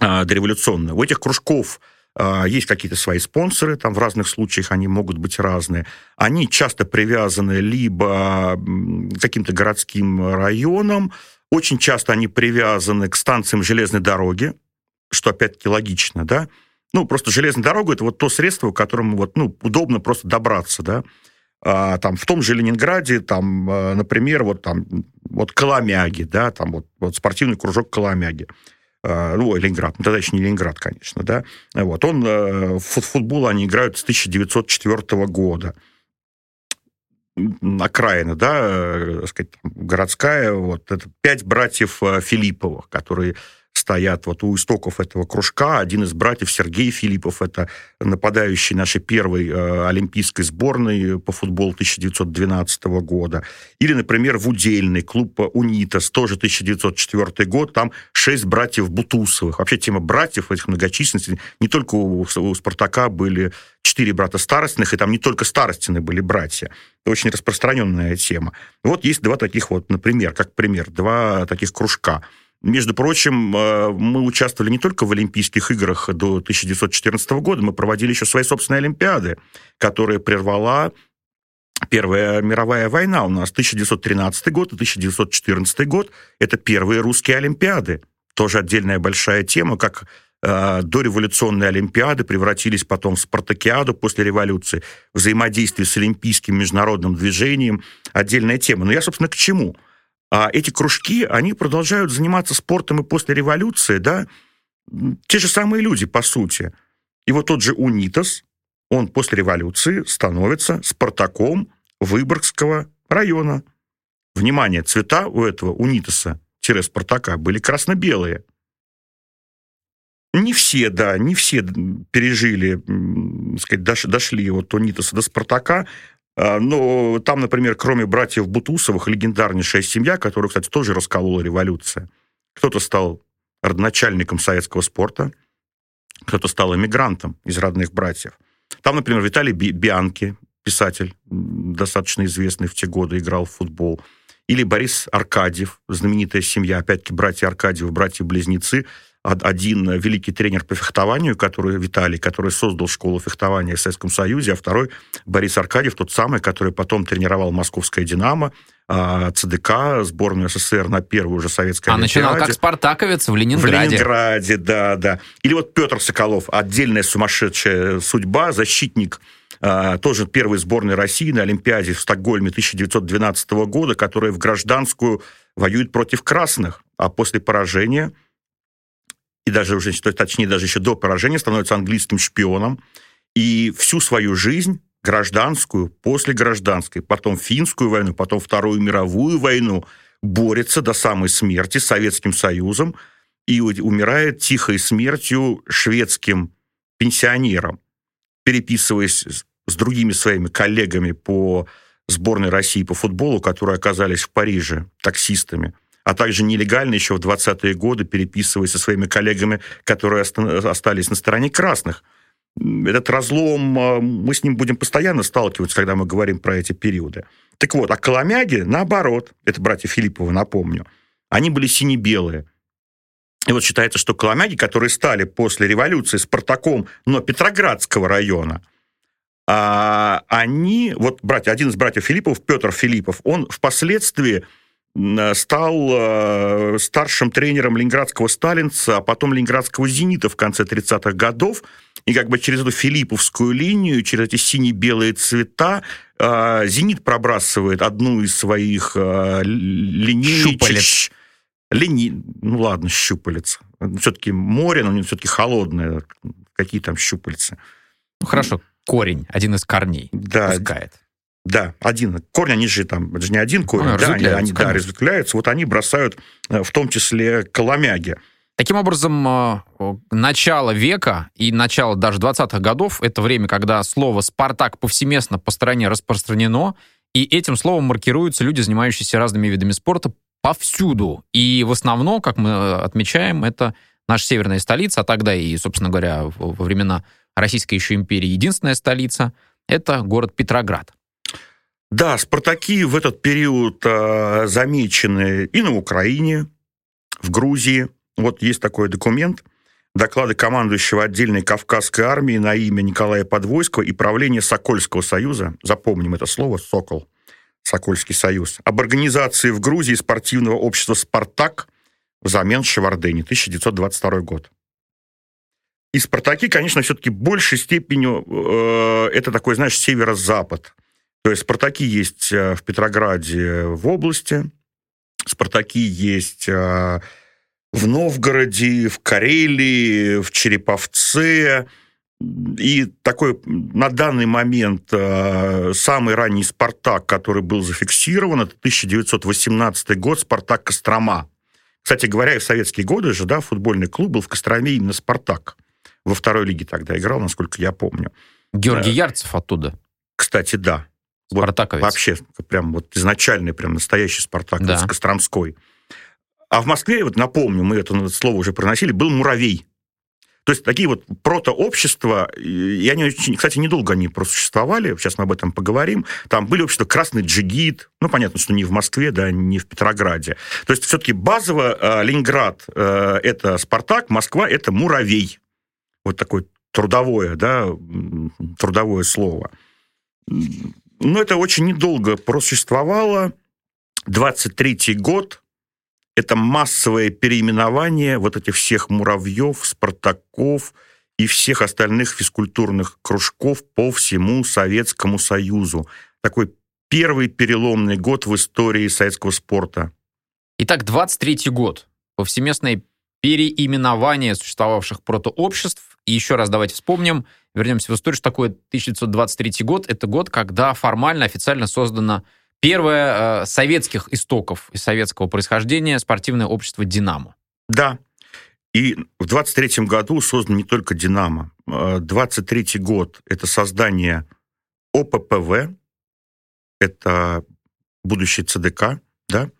дореволюционная. У этих кружков а, есть какие-то свои спонсоры, там в разных случаях они могут быть разные. Они часто привязаны либо к каким-то городским районам, очень часто они привязаны к станциям железной дороги, что опять-таки логично, да. Ну, просто железная дорога это вот то средство, к которому вот, ну, удобно просто добраться, да. А, там в том же Ленинграде, там, а, например, вот там вот Коломяги, да, там вот, вот спортивный кружок Коломяги. А, ну, Ленинград, ну, тогда еще не Ленинград, конечно, да, вот, он, э, в футбол они играют с 1904 года, окраина, да, э, так сказать, городская, вот, это пять братьев э, Филипповых, которые стоят вот у истоков этого кружка. Один из братьев Сергей Филиппов, это нападающий нашей первой э, олимпийской сборной по футболу 1912 года. Или, например, в удельный клуб «Унитас», тоже 1904 год, там шесть братьев Бутусовых. Вообще тема братьев, этих многочисленностей, не только у, у «Спартака» были четыре брата старостных, и там не только старостины были братья. Это очень распространенная тема. Вот есть два таких вот, например, как пример, два таких кружка – между прочим, э, мы участвовали не только в Олимпийских играх до 1914 года, мы проводили еще свои собственные Олимпиады, которые прервала Первая мировая война у нас 1913 год и 1914 год. Это первые русские Олимпиады. Тоже отдельная большая тема, как э, дореволюционные Олимпиады превратились потом в спартакиаду после революции, взаимодействие с олимпийским международным движением. Отдельная тема. Но я, собственно, к чему? А эти кружки, они продолжают заниматься спортом и после революции, да, те же самые люди, по сути. И вот тот же Унитас, он после революции становится Спартаком Выборгского района. Внимание, цвета у этого Унитаса-Спартака были красно-белые. Не все, да, не все пережили, сказать, дошли от Унитаса до Спартака, а, но там, например, кроме братьев Бутусовых, легендарнейшая семья, которую, кстати, тоже расколола революция. Кто-то стал родоначальником советского спорта, кто-то стал эмигрантом из родных братьев. Там, например, Виталий Бианки, писатель, достаточно известный в те годы, играл в футбол. Или Борис Аркадьев, знаменитая семья, опять-таки, братья Аркадьев, братья-близнецы, один великий тренер по фехтованию, который Виталий, который создал школу фехтования в Советском Союзе, а второй Борис Аркадьев, тот самый, который потом тренировал московское «Динамо», а, ЦДК, сборную СССР на первую уже советскую А начинал как спартаковец в Ленинграде. В Ленинграде, да, да. Или вот Петр Соколов, отдельная сумасшедшая судьба, защитник а, тоже первой сборной России на Олимпиаде в Стокгольме 1912 года, которая в гражданскую воюет против красных, а после поражения и даже уже, точнее, даже еще до поражения становится английским шпионом, и всю свою жизнь гражданскую, после гражданской, потом финскую войну, потом Вторую мировую войну, борется до самой смерти с Советским Союзом и умирает тихой смертью шведским пенсионером, переписываясь с другими своими коллегами по сборной России по футболу, которые оказались в Париже таксистами а также нелегально еще в 20-е годы переписываясь со своими коллегами, которые остались на стороне красных. Этот разлом, а, мы с ним будем постоянно сталкиваться, когда мы говорим про эти периоды. Так вот, а Коломяги, наоборот, это братья Филипповы, напомню, они были сине-белые. И вот считается, что Коломяги, которые стали после революции Спартаком, но Петроградского района, а, они, вот братья, один из братьев Филиппов, Петр Филиппов, он впоследствии стал э, старшим тренером ленинградского «Сталинца», а потом ленинградского «Зенита» в конце 30-х годов. И как бы через эту филипповскую линию, через эти сине-белые цвета э, «Зенит» пробрасывает одну из своих э, линеечек. Щупалец. Лини... Ну ладно, щупалец. Все-таки море, но все-таки холодное. Какие там щупальца? Ну, хорошо, корень, один из корней. Да, Пускает. Да, один. Корни, они же там, это же не один корень, Ну, да, они, они да, разветвляются. Вот они бросают э, в том числе коломяги. Таким образом, э, начало века и начало даже 20-х годов — это время, когда слово «Спартак» повсеместно по стране распространено, и этим словом маркируются люди, занимающиеся разными видами спорта повсюду. И в основном, как мы э, отмечаем, это наша северная столица, а тогда и, собственно говоря, во времена Российской еще империи единственная столица — это город Петроград. Да, спартаки в этот период э, замечены и на Украине, в Грузии. Вот есть такой документ. Доклады командующего отдельной Кавказской армии на имя Николая Подвойского и правления Сокольского союза. Запомним это слово «Сокол». Сокольский союз. Об организации в Грузии спортивного общества «Спартак» взамен Шевардени, 1922 год. И «Спартаки», конечно, все-таки большей степенью э, это такой, знаешь, северо-запад. То есть «Спартаки» есть э, в Петрограде в области, «Спартаки» есть э, в Новгороде, в Карелии, в Череповце. И такой на данный момент э, самый ранний «Спартак», который был зафиксирован, это 1918 год, «Спартак Кострома». Кстати говоря, и в советские годы же, да, футбольный клуб был в Костроме именно «Спартак». Во второй лиге тогда играл, насколько я помню. Георгий Да. Ярцев оттуда, Кстати, да. Вот спартаковец. Вообще, прям вот изначальный, прям настоящий Спартак Да. Костромской. А в Москве, вот напомню, мы это слово уже проносили, был муравей. То есть такие вот протообщества, и они, очень, кстати, недолго они просуществовали, сейчас мы об этом поговорим. Там были общества «Красный джигит», ну, понятно, что не в Москве, да, не в Петрограде. То есть все-таки базово э, Ленинград э, – это «Спартак», Москва – это «Муравей». Вот такое трудовое, да, трудовое слово. Но это очень недолго просуществовало. 23-й год – это массовое переименование вот этих всех муравьев, спартаков и всех остальных физкультурных кружков по всему Советскому Союзу. Такой первый переломный год в истории советского спорта. Итак, 23-й год. Повсеместное переименование существовавших протообществ. И еще раз давайте вспомним, вернемся в историю, что такое 1923 год. Это год, когда формально, официально создано первое э, советских истоков и советского происхождения спортивное общество «Динамо». Да. И в 23 году создан не только «Динамо». 23 год – это создание ОППВ, это будущий ЦДК, да.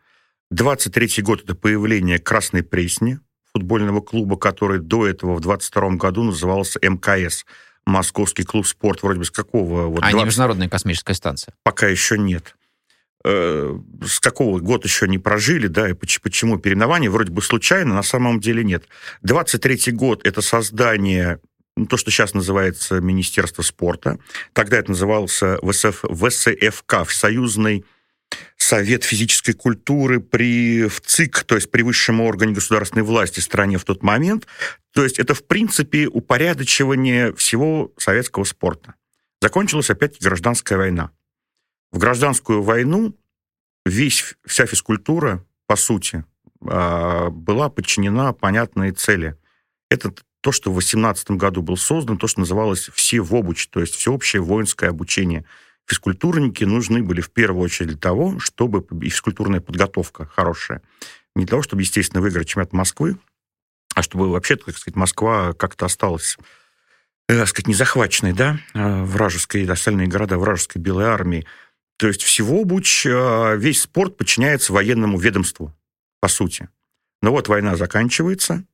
23 год – это появление Красной Пресни, футбольного клуба, который до этого в 22 году назывался МКС, Московский клуб спорт. Вроде бы с какого? Вот а не 20 Международная космическая станция. пока еще нет. Э, С какого год еще не прожили, да, и поч- почему переименование? Вроде бы случайно, на самом деле нет. 23-й год – это создание, ну, то, что сейчас называется Министерство спорта. Тогда это назывался ВСФ, ВСФК, Всесоюзный Совет физической культуры при ВЦИК, то есть при высшем органе государственной власти в стране в тот момент. То есть это, в принципе, упорядочивание всего советского спорта. Закончилась опять гражданская война. В гражданскую войну весь, вся физкультура, по сути, а, была подчинена понятной цели. Это то, что в 18 году был создан, то, что называлось «всевобуч», то есть всеобщее воинское обучение. Физкультурники нужны были в первую очередь для того, чтобы и физкультурная подготовка хорошая. Не для того, чтобы, естественно, выиграть чемпионат Москвы, а чтобы вообще, так сказать, Москва как-то осталась э, так сказать, не захваченной, да, э, вражеской, остальные города вражеской белой армии. То есть всего буч, э, весь спорт подчиняется военному ведомству, по сути. Но вот война заканчивается,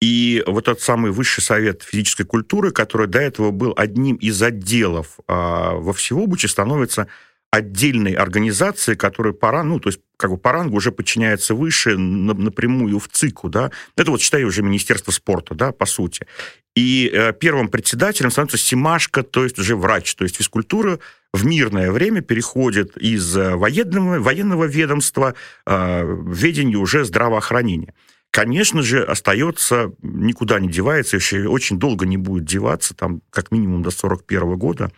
и вот этот самый Высший совет физической культуры, который до этого был одним из отделов а, во Всеобуче, становится отдельной организацией, которая по рангу, ну, то есть как бы по рангу уже подчиняется выше на- напрямую в ЦИКу, да. Это вот, считай, уже Министерство спорта, да, по сути. И э, первым председателем становится Симашко, то есть уже врач, то есть физкультура в мирное время переходит из э, военного, военного ведомства э, в ведение уже здравоохранения. Конечно же, остается, никуда не девается, еще очень долго не будет деваться, там как минимум до 41 года,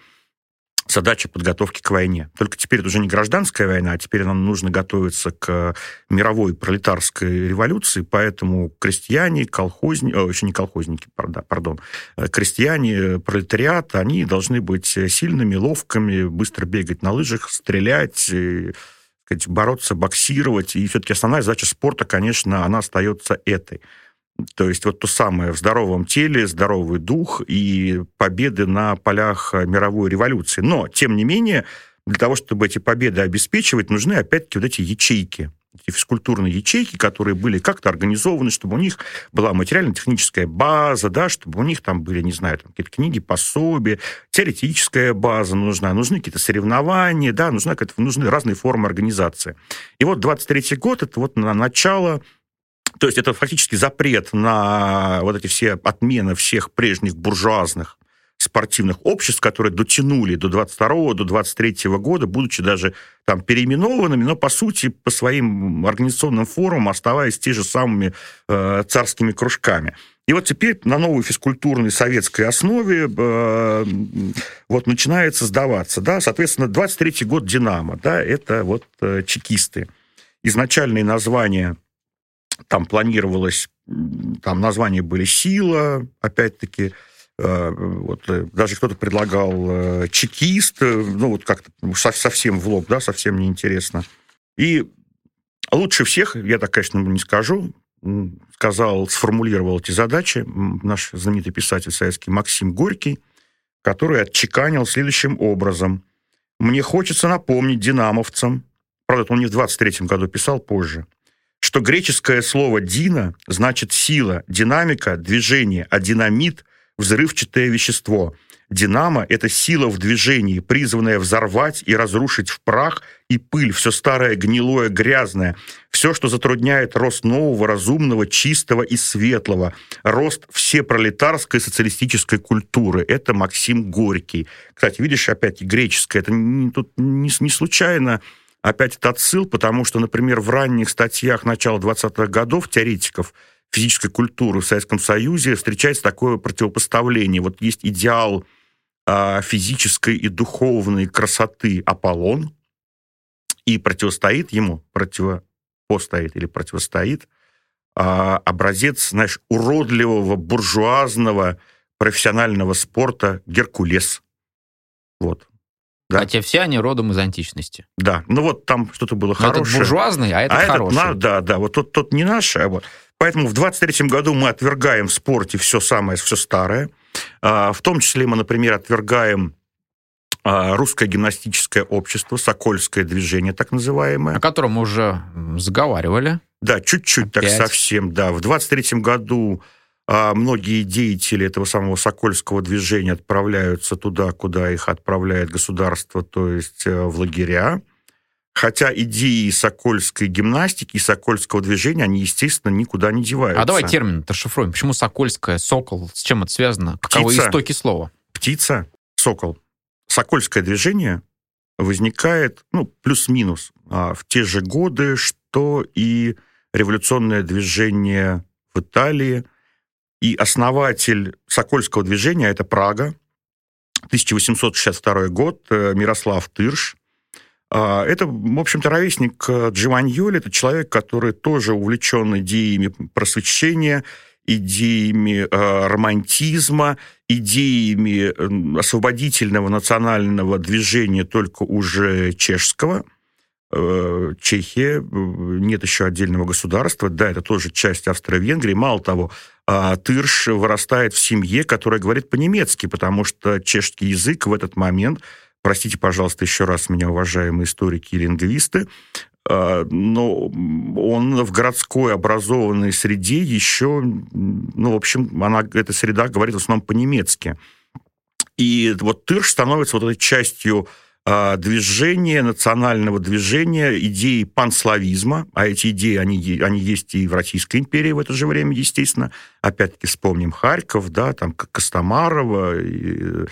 задача подготовки к войне. Только теперь это уже не гражданская война, а теперь нам нужно готовиться к мировой пролетарской революции, поэтому крестьяне, колхозники, о, еще не колхозники, пардон, э, крестьяне, пролетариат, они должны быть сильными, ловкими, быстро бегать на лыжах, стрелять, сказать, бороться, боксировать. И все-таки основная задача спорта, конечно, она остается этой. То есть вот то самое в здоровом теле, здоровый дух и победы на полях мировой революции. Но, тем не менее, для того, чтобы эти победы обеспечивать, нужны опять-таки вот эти ячейки, эти физкультурные ячейки, которые были как-то организованы, чтобы у них была материально-техническая база, да, чтобы у них там были, не знаю, там какие-то книги, пособия, теоретическая база нужна, нужны какие-то соревнования, да, нужна, нужны разные формы организации. И вот 23-й год, это вот на начало то есть это фактически запрет на вот эти все отмены всех прежних буржуазных спортивных обществ, которые дотянули до 22 до 23 года, будучи даже там переименованными, но по сути по своим организационным формам оставаясь те же самыми э, царскими кружками. И вот теперь на новой физкультурной советской основе э, вот начинает создаваться, да, соответственно, 23 год «Динамо», да, это вот э, чекисты. Изначальные названия там планировалось, там названия были «Сила», опять-таки, вот, э, даже кто-то предлагал э, «Чекист», ну, вот как-то совсем в лоб, да, совсем неинтересно. И лучше всех, я так, конечно, не скажу, сказал, сформулировал эти задачи наш знаменитый писатель советский Максим Горький, который отчеканил следующим образом. «Мне хочется напомнить динамовцам, правда, он не в 23-м году писал, позже – что греческое слово «дина» значит сила, динамика, движение, а динамит – взрывчатое вещество. Динамо – это сила в движении, призванная взорвать и разрушить в прах и пыль все старое, гнилое, грязное, все, что затрудняет рост нового, разумного, чистого и светлого, рост всепролетарской социалистической культуры. Это Максим Горький. Кстати, видишь, опять греческое, это не, тут не, не случайно опять это отсыл, потому что, например, в ранних статьях начала 20-х годов теоретиков физической культуры в Советском Союзе встречается такое противопоставление. Вот есть идеал э, физической и духовной красоты Аполлон, и противостоит ему, противопостоит или противостоит э, образец, знаешь, уродливого, буржуазного, профессионального спорта Геркулес. Вот. Да. Хотя все они родом из античности. Да, ну вот там что-то было Но хорошее. Этот буржуазный, а этот а хороший. Этот, да, да, вот тот, тот не наш, а вот. Поэтому в 23-м году мы отвергаем в спорте все самое, все старое. А, в том числе мы, например, отвергаем а, русское гимнастическое общество, Сокольское движение, так называемое. О котором мы уже заговаривали. Да, чуть-чуть так совсем, да. В 23-м году а многие деятели этого самого Сокольского движения отправляются туда, куда их отправляет государство, то есть э, в лагеря. Хотя идеи сокольской гимнастики и сокольского движения, они, естественно, никуда не деваются. А давай термин расшифруем. Почему сокольская, сокол, с чем это связано? Каковы Птица. истоки слова? Птица, сокол. Сокольское движение возникает, ну, плюс-минус, а, в те же годы, что и революционное движение в Италии – и основатель Сокольского движения – это Прага, 1862 год, э, Мирослав Тырш. А, это, в общем-то, ровесник э, Джованьоли, это человек, который тоже увлечен идеями просвещения, идеями э, романтизма, идеями освободительного национального движения, только уже чешского – Э, Чехия, нет еще отдельного государства, да, это тоже часть Австро-Венгрии. Мало того, а, Тырш вырастает в семье, которая говорит по-немецки, потому что чешский язык в этот момент, простите, пожалуйста, еще раз меня, уважаемые историки и лингвисты, а, но он в городской образованной среде еще, ну, в общем, она, эта среда говорит в основном по-немецки. И вот Тырш становится вот этой частью а, движение, национального движения, идеи панславизма, а эти идеи, они, они есть и в Российской империи в это же время, естественно. Опять-таки вспомним Харьков, да, там Костомарова, и,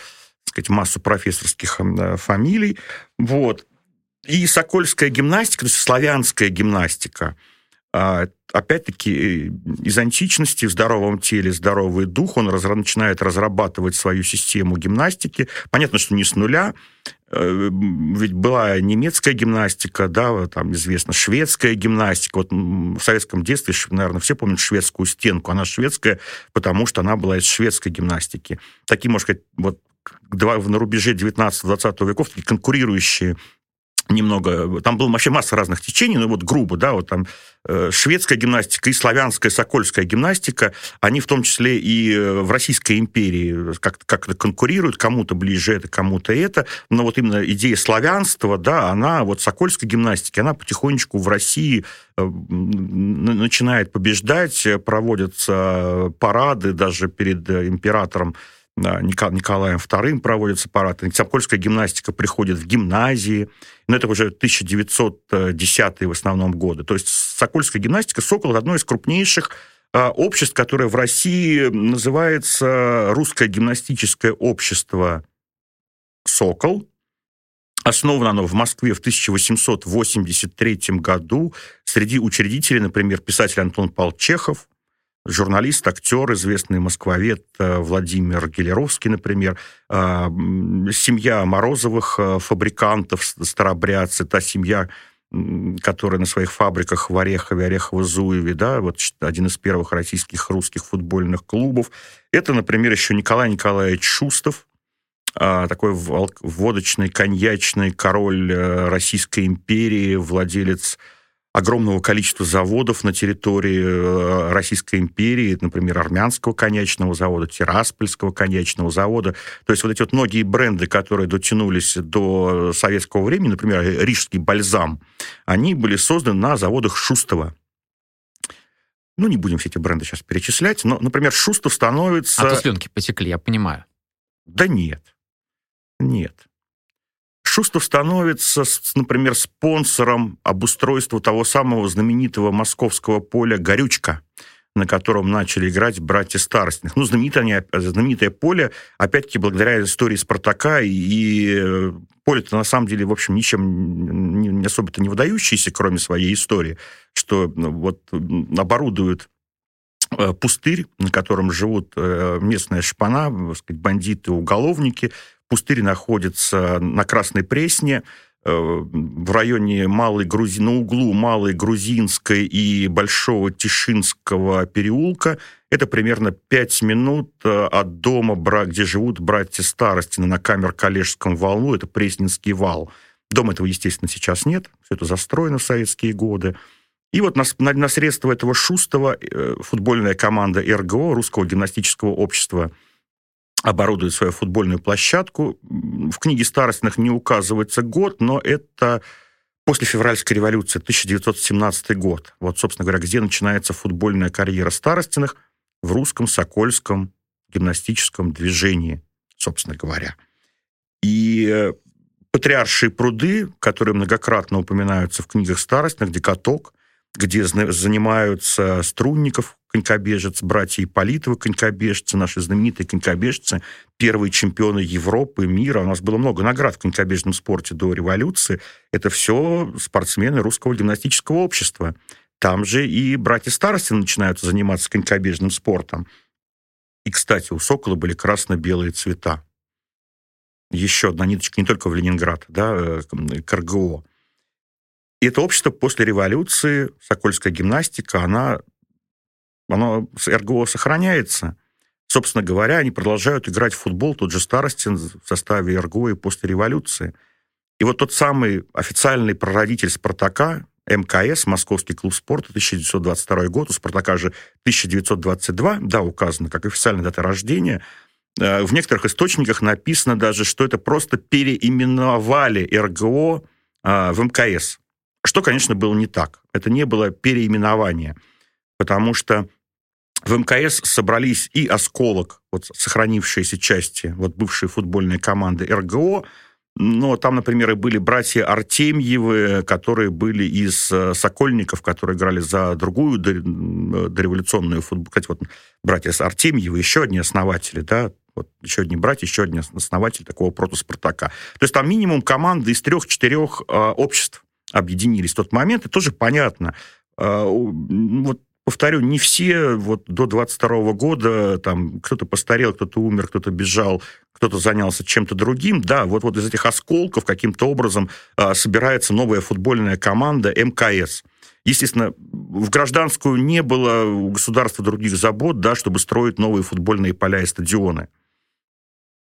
сказать, массу профессорских э, фамилий. Вот. И сокольская гимнастика, то есть славянская гимнастика, а, опять-таки, из античности в здоровом теле здоровый дух, он раз, начинает разрабатывать свою систему гимнастики. Понятно, что не с нуля, Э, ведь была немецкая гимнастика, да, там известно шведская гимнастика. Вот в советском детстве, наверное, все помнят шведскую стенку. Она шведская, потому что она была из шведской гимнастики. Такие, можно сказать, вот на рубеже 19-20 веков конкурирующие немного... Там была вообще масса разных течений, но вот грубо, да, вот там э, шведская гимнастика и славянская, сокольская гимнастика, они в том числе и э, в Российской империи как-то как конкурируют, кому-то ближе это, кому-то это, но вот именно идея славянства, да, она, вот сокольской гимнастики, она потихонечку в России э, начинает побеждать, проводятся парады даже перед императором Николаем II проводятся парады. Сокольская гимнастика приходит в гимназии, но это уже 1910 в основном годы. То есть Сокольская гимнастика, Сокол, одно из крупнейших а, обществ, которое в России называется Русское гимнастическое общество «Сокол». Основано оно в Москве в 1883 году. Среди учредителей, например, писатель Антон Павел Чехов, журналист, актер, известный москвовед э, Владимир Гелеровский, например, а, семья Морозовых, э, фабрикантов, старобрядцы, та семья, которая на своих фабриках в Орехове, Орехово-Зуеве, да, вот один из первых российских русских футбольных клубов. Это, например, еще Николай Николаевич Шустов, а, такой водочный, коньячный король э, Российской империи, владелец огромного количества заводов на территории э, Российской империи, например, армянского конечного завода, Тираспольского конечного завода. То есть вот эти вот многие бренды, которые дотянулись до советского времени, например, рижский бальзам, они были созданы на заводах Шустова. Ну, не будем все эти бренды сейчас перечислять, но, например, Шустов становится... А то слюнки потекли, я понимаю. Да нет. Нет. Шустов становится, например, спонсором обустройства того самого знаменитого московского поля «Горючка», на котором начали играть братья Старостиных. Ну, знаменитое, знаменитое поле, опять-таки, благодаря истории Спартака, и э, поле-то, на самом деле, в общем, ничем не особо-то не выдающееся, кроме своей истории, что ну, вот оборудуют э, пустырь, на котором живут э, местная шпана, сказать, бандиты, уголовники, Пустырь находится на Красной Пресне, э, в районе Малой Грузи... на углу Малой Грузинской и Большого Тишинского переулка. Это примерно 5 минут э, от дома, где живут братья Старостины на Камер-Калежском валу. Это Пресненский вал. Дома этого, естественно, сейчас нет. Все это застроено в советские годы. И вот на, на, на средства этого Шустова э, футбольная команда РГО, Русского гимнастического общества, оборудует свою футбольную площадку. В книге Старостных не указывается год, но это после февральской революции, 1917 год. Вот, собственно говоря, где начинается футбольная карьера Старостиных в русском сокольском гимнастическом движении, собственно говоря. И э, патриаршие пруды, которые многократно упоминаются в книгах Старостных, где каток, где занимаются Струнников, конькобежец, братья Ипполитовы, конькобежцы, наши знаменитые конькобежцы, первые чемпионы Европы, мира. У нас было много наград в конькобежном спорте до революции. Это все спортсмены русского гимнастического общества. Там же и братья старости начинают заниматься конькобежным спортом. И, кстати, у «Сокола» были красно-белые цвета. Еще одна ниточка не только в Ленинград, да, э, к РГО. И это общество после революции, сокольская гимнастика, она, оно, РГО сохраняется. Собственно говоря, они продолжают играть в футбол, тот же Старостин в составе РГО и после революции. И вот тот самый официальный прародитель «Спартака», МКС, Московский клуб спорта, 1922 год, у «Спартака» же 1922, да, указано как официальная дата рождения. Э, в некоторых источниках написано даже, что это просто переименовали РГО э, в МКС. Что, конечно, было не так. Это не было переименование, потому что в МКС собрались и «Осколок», вот сохранившиеся части, вот бывшие футбольные команды РГО, но там, например, и были братья Артемьевы, которые были из э, Сокольников, которые играли за другую дореволюционную футбол. Кстати, вот братья Артемьевы, еще одни основатели, да, вот еще одни братья, еще один основатель такого протоспартака. То есть там минимум команды из трех-четырех э, обществ объединились в тот момент, и тоже понятно. А, вот повторю, не все вот до 22 года, там, кто-то постарел, кто-то умер, кто-то бежал, кто-то занялся чем-то другим. Да, вот, вот из этих осколков каким-то образом э, собирается новая футбольная команда МКС. Естественно, в гражданскую не было у государства других забот, да, чтобы строить новые футбольные поля и стадионы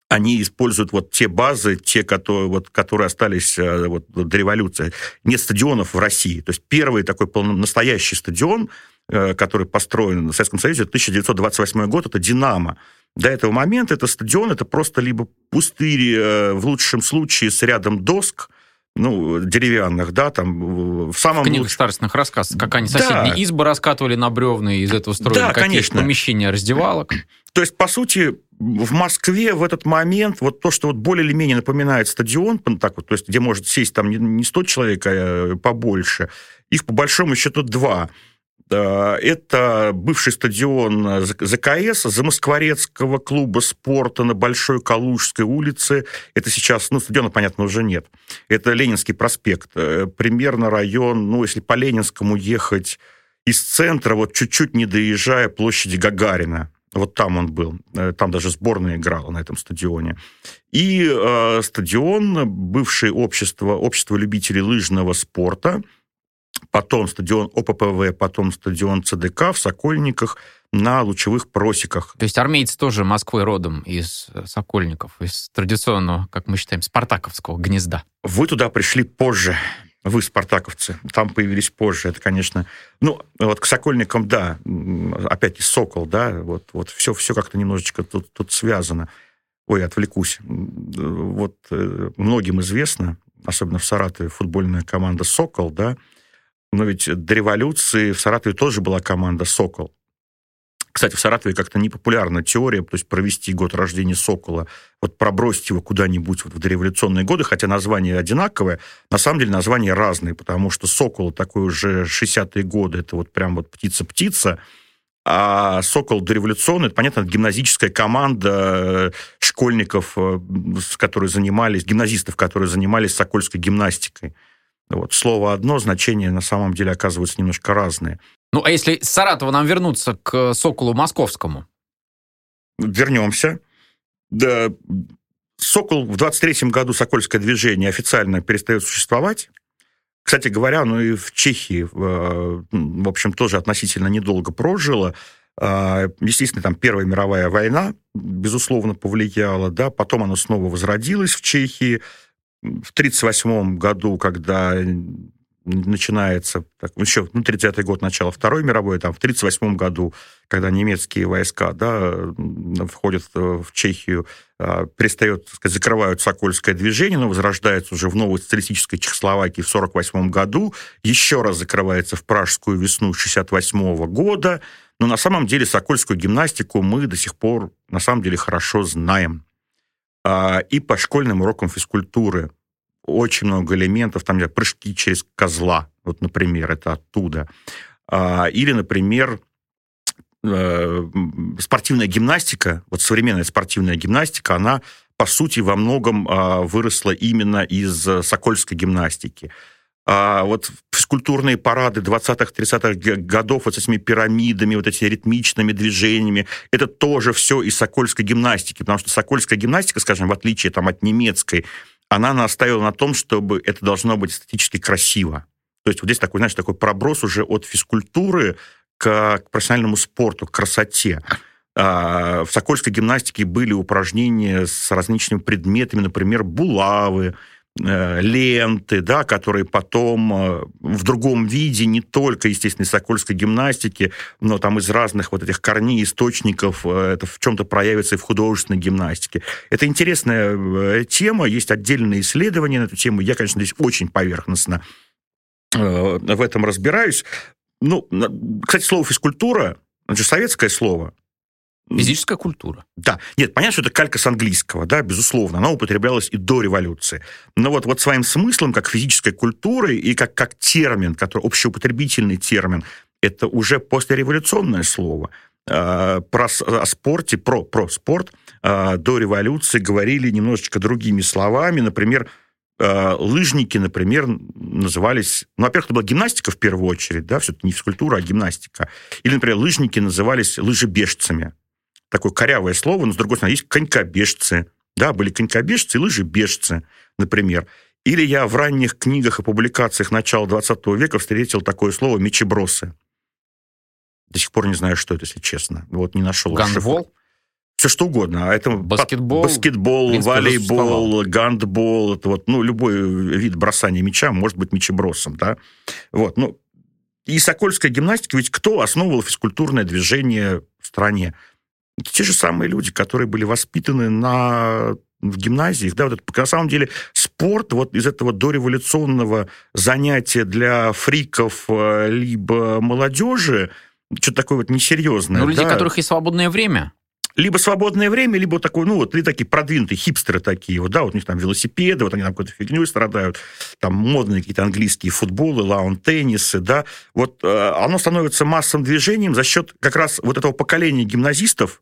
они используют вот те базы, те, которые, вот, которые остались э, вот, до революции. Нет стадионов в России. То есть первый такой настоящий стадион, э, который построен в Советском Союзе, 1928 год, это «Динамо». До этого момента это стадион, это просто либо пустырь, э, в лучшем случае, с рядом доск, ну, деревянных, да, там в самом... В книгах луч... старостных рассказов, как они соседние да. избы раскатывали на бревна, и из этого строили да, какие-то помещения раздевалок. То есть, по сути, в Москве в этот момент вот то, что вот более или менее напоминает стадион, так вот, то есть где может сесть там не 100 человек, а побольше, их по большому счету два. Это бывший стадион ЗКС, Замоскворецкого клуба спорта на Большой Калужской улице. Это сейчас, ну, стадиона, понятно, уже нет. Это Ленинский проспект. Э, примерно район, ну, если по Ленинскому ехать из центра, вот чуть-чуть не доезжая площади Гагарина. Вот там он был. Э, там даже сборная играла на этом стадионе. И э, стадион, бывшее общество, общество любителей лыжного спорта, потом стадион ОППВ, потом стадион ЦДК в Сокольниках на лучевых просеках. То есть армейцы тоже Москвы родом из э, Сокольников, из традиционного, как мы считаем, спартаковского гнезда. Вы туда пришли позже вы, спартаковцы, там появились позже. Это, конечно... Ну, вот к Сокольникам, да, опять и Сокол, да, вот, вот все, все как-то немножечко тут, тут связано. Ой, отвлекусь. Вот э, многим известно, особенно в Саратове, футбольная команда «Сокол», да, но ведь до революции в Саратове тоже была команда «Сокол». Кстати, в Саратове как-то непопулярна теория, то есть провести год рождения Сокола, вот пробросить его куда-нибудь вот в дореволюционные годы, хотя название одинаковое, на самом деле названия разные, потому что Сокол такой уже 60-е годы, это вот прям вот птица-птица, а «Сокол» дореволюционный, это, понятно, гимназическая команда школьников, э, которые занимались, гимназистов, которые занимались сокольской гимнастикой. Вот, слово одно, значение на самом деле оказываются немножко разные. Ну, а если с Саратова нам вернуться к Соколу Московскому? Вернемся. Да, Сокол в 23 году Сокольское движение официально перестает существовать. Кстати говоря, ну и в Чехии, э, в общем, тоже относительно недолго прожило. А, естественно, там Первая мировая война, безусловно, повлияла, да, потом она снова возродилась в Чехии. В 1938 году, когда начинается, так, еще ну, 30-й год начала Второй мировой, там, в 1938 году, когда немецкие войска да, входят в Чехию, а, перестает, сказать, закрывают Сокольское движение, но возрождается уже в новой социалистической Чехословакии в 1948 году, еще раз закрывается в Пражскую весну 1968 года, но на самом деле Сокольскую гимнастику мы до сих пор, на самом деле, хорошо знаем. А, и по школьным урокам физкультуры очень много элементов, там прыжки через козла, вот, например, это оттуда. А, или, например, э, спортивная гимнастика, вот современная спортивная гимнастика, она, по сути, во многом а, выросла именно из сокольской гимнастики. А вот физкультурные парады 20-30-х годов вот с этими пирамидами, вот этими ритмичными движениями, это тоже все из сокольской гимнастики, потому что сокольская гимнастика, скажем, в отличие там, от немецкой, она наставила на том, чтобы это должно быть эстетически красиво. То есть вот здесь такой, знаешь, такой проброс уже от физкультуры к, профессиональному спорту, к красоте. А, в сокольской гимнастике были упражнения с различными предметами, например, булавы, ленты, да, которые потом э, в другом виде, не только, естественно, из сокольской гимнастики, но там из разных вот этих корней, источников, э, это в чем-то проявится и в художественной гимнастике. Это интересная тема, есть отдельные исследования на эту тему. Я, конечно, здесь очень поверхностно в этом разбираюсь. Ну, кстати, слово физкультура, это же советское слово, Физическая культура. Да. Нет, понятно, что это калька с английского, да, безусловно. Она употреблялась и до революции. Но вот, вот своим смыслом, как физической культуры и как, как термин, который общеупотребительный термин, это уже послереволюционное слово. А, про о спорте, про, про спорт а, до революции говорили немножечко другими словами. Например, э, лыжники, например, назывались... Ну, во-первых, это была гимнастика в первую очередь, да, все-таки не физкультура, а гимнастика. Или, например, лыжники назывались лыжебежцами. Такое корявое слово, но, с другой стороны, есть конькобежцы. Да, были конькобежцы и лыжебежцы, например. Или я в ранних книгах и публикациях начала 20 века встретил такое слово «мечебросы». До сих пор не знаю, что это, если честно. Вот не нашел. Гандбол? Все что угодно. А это баскетбол, баскетбол принципе, волейбол, гандбол, это вот, ну, любой вид бросания мяча может быть мячебросом, да. Вот, ну, и сокольская гимнастика, ведь кто основывал физкультурное движение в стране? Те же самые люди, которые были воспитаны на в гимназиях, да, вот это, на самом деле спорт вот из этого дореволюционного занятия для фриков э, либо молодежи, что-то такое вот несерьезное. Ну, людей, да. у которых есть свободное время либо свободное время, либо такой, ну, вот, или такие продвинутые хипстеры такие, вот, да, вот у них там велосипеды, вот они там какой-то фигней страдают, там модные какие-то английские футболы, лаун-теннисы, да, вот э, оно становится массовым движением за счет как раз вот этого поколения гимназистов,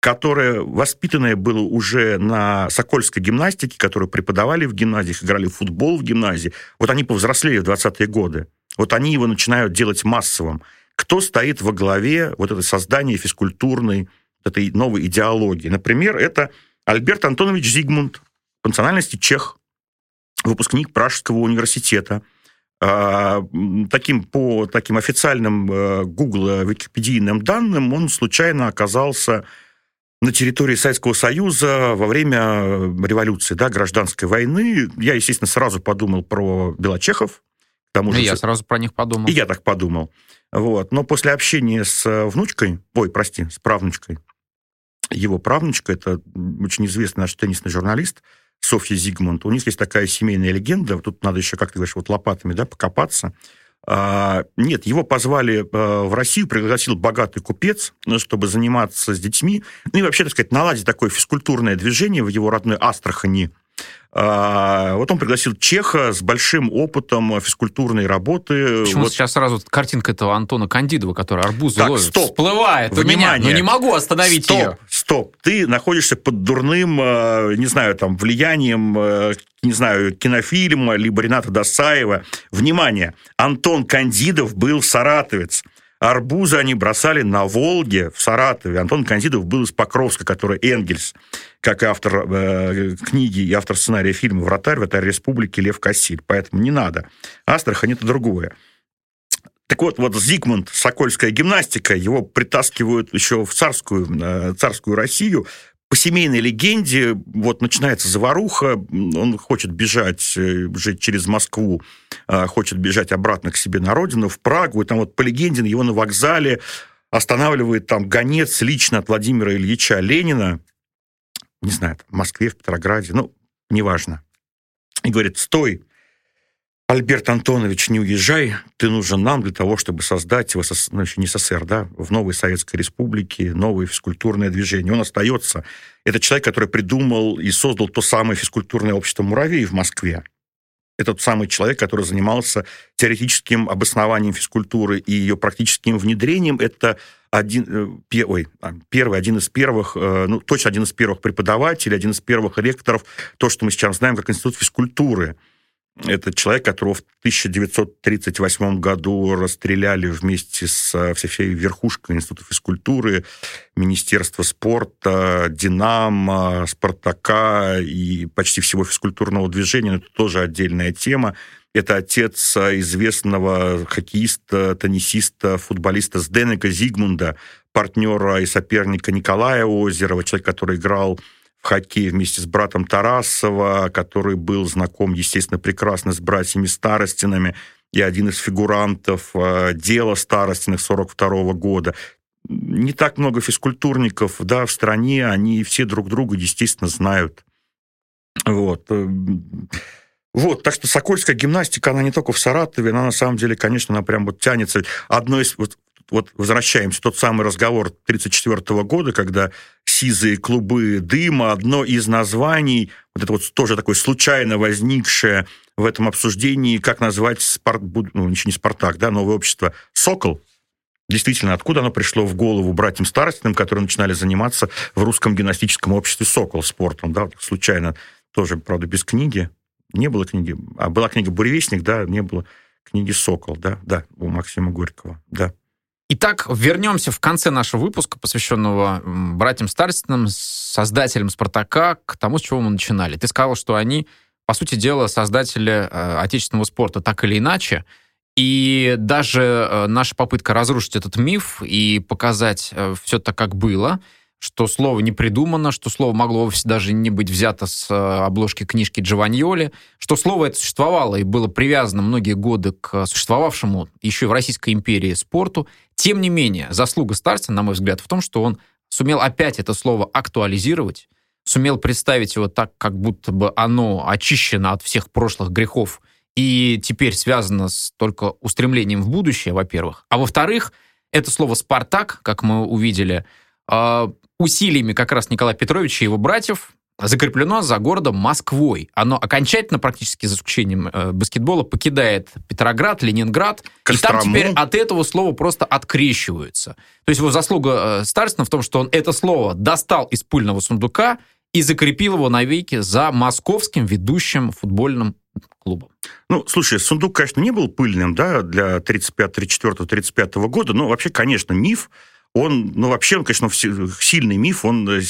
которое воспитанное было уже на сокольской гимнастике, которые преподавали в гимназиях, играли в футбол в гимназии, вот они повзрослели в 20-е годы. Вот они его начинают делать массовым. Кто стоит во главе вот это создания физкультурной этой новой идеологии. Например, это Альберт Антонович Зигмунд, по национальности чех, выпускник Пражского университета. А, таким, по таким официальным э, Google википедийным данным, он случайно оказался на территории Советского Союза во время революции, да, гражданской войны. Я, естественно, сразу подумал про Белочехов. К тому же, и я сразу про них подумал. И я так подумал. Вот. Но после общения с внучкой, ой, прости, с правнучкой, его правнучка, это очень известный наш теннисный журналист, Софья Зигмунд. У них есть такая семейная легенда, тут надо еще, как ты говоришь, вот лопатами да, покопаться. А, нет, его позвали а, в Россию, пригласил богатый купец, ну, чтобы заниматься с детьми, ну и вообще, так сказать, наладить такое физкультурное движение в его родной Астрахани, вот он пригласил Чеха с большим опытом физкультурной работы. Почему вот. сейчас сразу картинка этого Антона Кандидова, который арбузы так, ловит, стоп. всплывает Внимание. у меня, но не могу остановить стоп, ее. Стоп, ты находишься под дурным, э, не знаю, там, влиянием, э, не знаю, кинофильма, либо Рената Досаева. Внимание, Антон Кандидов был саратовец. Арбузы они бросали на Волге, в Саратове. Антон Кандидов был из Покровска, который Энгельс, как автор э, книги и автор сценария фильма «Вратарь», «Вратарь республики» Лев Кассиль. Поэтому не надо. Астрахань – это другое. Так вот, вот Зигмунд, сокольская гимнастика, его притаскивают еще в царскую, э, царскую Россию, по семейной легенде вот начинается заваруха, он хочет бежать уже через Москву, а, хочет бежать обратно к себе на родину, в Прагу, и там вот по легенде его на вокзале останавливает там гонец лично от Владимира Ильича Ленина, не знаю, в Москве, в Петрограде, ну, неважно. И говорит, стой, Альберт Антонович, не уезжай, ты нужен нам для того, чтобы создать в СС... ну, не СССР, да, в новой Советской Республике новое физкультурное движение. Он остается. Это человек, который придумал и создал то самое физкультурное общество «Муравей» в Москве. Это тот самый человек, который занимался теоретическим обоснованием физкультуры и ее практическим внедрением. Это один, э, ой, а, первый, один из первых, э, ну, точно один из первых преподавателей, один из первых ректоров, то, что мы сейчас знаем как Институт физкультуры – это человек, которого в 1938 году расстреляли вместе с э, всей верхушкой Института физкультуры, Министерства спорта, Динамо, Спартака и почти всего физкультурного движения. Это тоже отдельная тема. Это отец известного хоккеиста, теннисиста, футболиста Сденека Зигмунда, партнера и соперника Николая Озерова, человек, который играл в хоккей вместе с братом Тарасова, который был знаком, естественно, прекрасно с братьями Старостинами, и один из фигурантов э, дела Старостиных 42 года. Не так много физкультурников да, в стране, они все друг друга, естественно, знают. Вот. Э, вот, так что сокольская гимнастика, она не только в Саратове, она на самом деле, конечно, она прям вот тянется. Одно из, вот, вот возвращаемся, тот самый разговор 1934 года, когда сизые клубы дыма, одно из названий, вот это вот тоже такое случайно возникшее в этом обсуждении, как назвать спорт, ну, ничего не «Спартак», да, новое общество, «Сокол», Действительно, откуда оно пришло в голову братьям Старостиным, которые начинали заниматься в русском гимнастическом обществе «Сокол» спортом, да, случайно, тоже, правда, без книги, Не было книги. А была книга «Буревестник», да, не было книги «Сокол», да, да, у Максима Горького, да. Итак, вернемся в конце нашего выпуска, посвященного братьям Старстинам, создателям «Спартака», к тому, с чего мы начинали. Ты сказал, что они, по сути дела, создатели э, отечественного спорта так или иначе, и даже э, наша попытка разрушить этот миф и показать э, все так, как было, что слово не придумано, что слово могло вовсе даже не быть взято с э, обложки книжки Джованьоли, что слово это существовало и было привязано многие годы к существовавшему еще и в Российской империи спорту. Тем не менее, заслуга Старца, на мой взгляд, в том, что он сумел опять это слово актуализировать, сумел представить его так, как будто бы оно очищено от всех прошлых грехов и теперь связано с только устремлением в будущее, во-первых. А во-вторых, это слово «Спартак», как мы увидели, а, усилиями как раз Николая Петровича и его братьев закреплено за городом Москвой. Оно окончательно, практически за исключением э, баскетбола, покидает Петроград, Ленинград, Кострому. и там теперь от этого слова просто открещиваются. То есть его заслуга э, Старостина в том, что он это слово достал из пыльного сундука и закрепил его навеки за московским ведущим футбольным клубом. Ну, слушай, сундук, конечно, не был пыльным, да, для 35, 34, 35 года, но вообще, конечно, миф он, ну, вообще, он, конечно, сильный миф, он э,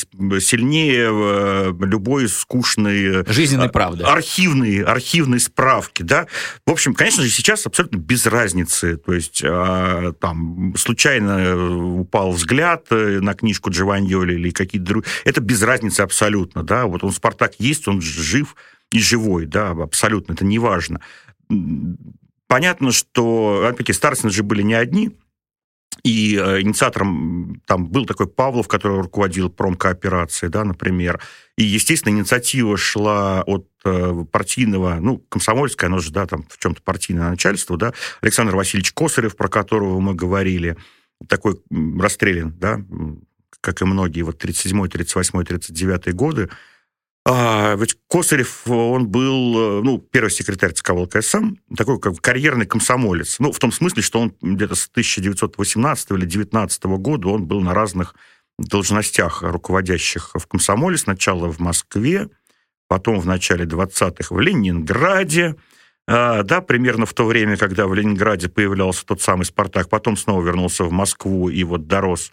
сильнее э, любой скучной... Э, Жизненной правды. Архивной, архивной справки, да. В общем, конечно же, сейчас абсолютно без разницы. То есть, а, там, случайно упал взгляд на книжку Джованьоли или какие-то другие... Это без разницы абсолютно, да. Вот он, Спартак есть, он жив и живой, да, абсолютно, это не важно. Понятно, что, опять-таки, Старсины же были не одни, и э, инициатором там был такой Павлов, который руководил промкооперацией, да, например. И, естественно, инициатива шла от э, партийного, ну, комсомольское, оно же, да, там в чем-то партийное начальство, да, Александр Васильевич Косарев, про которого мы говорили, такой расстрелян, да, как и многие, вот 37-й, 38-й, 39-й годы, а, ведь Косарев, он был, э, ну, первый секретарь ЦК ВЛКСМ, такой как карьерный комсомолец. Ну, в том смысле, что он где-то с 1918 или 19 года он был на разных должностях руководящих в комсомоле. Сначала в Москве, потом в начале 20-х в Ленинграде, а, да, примерно в то время, когда в Ленинграде появлялся тот самый «Спартак», потом снова вернулся в Москву и вот дорос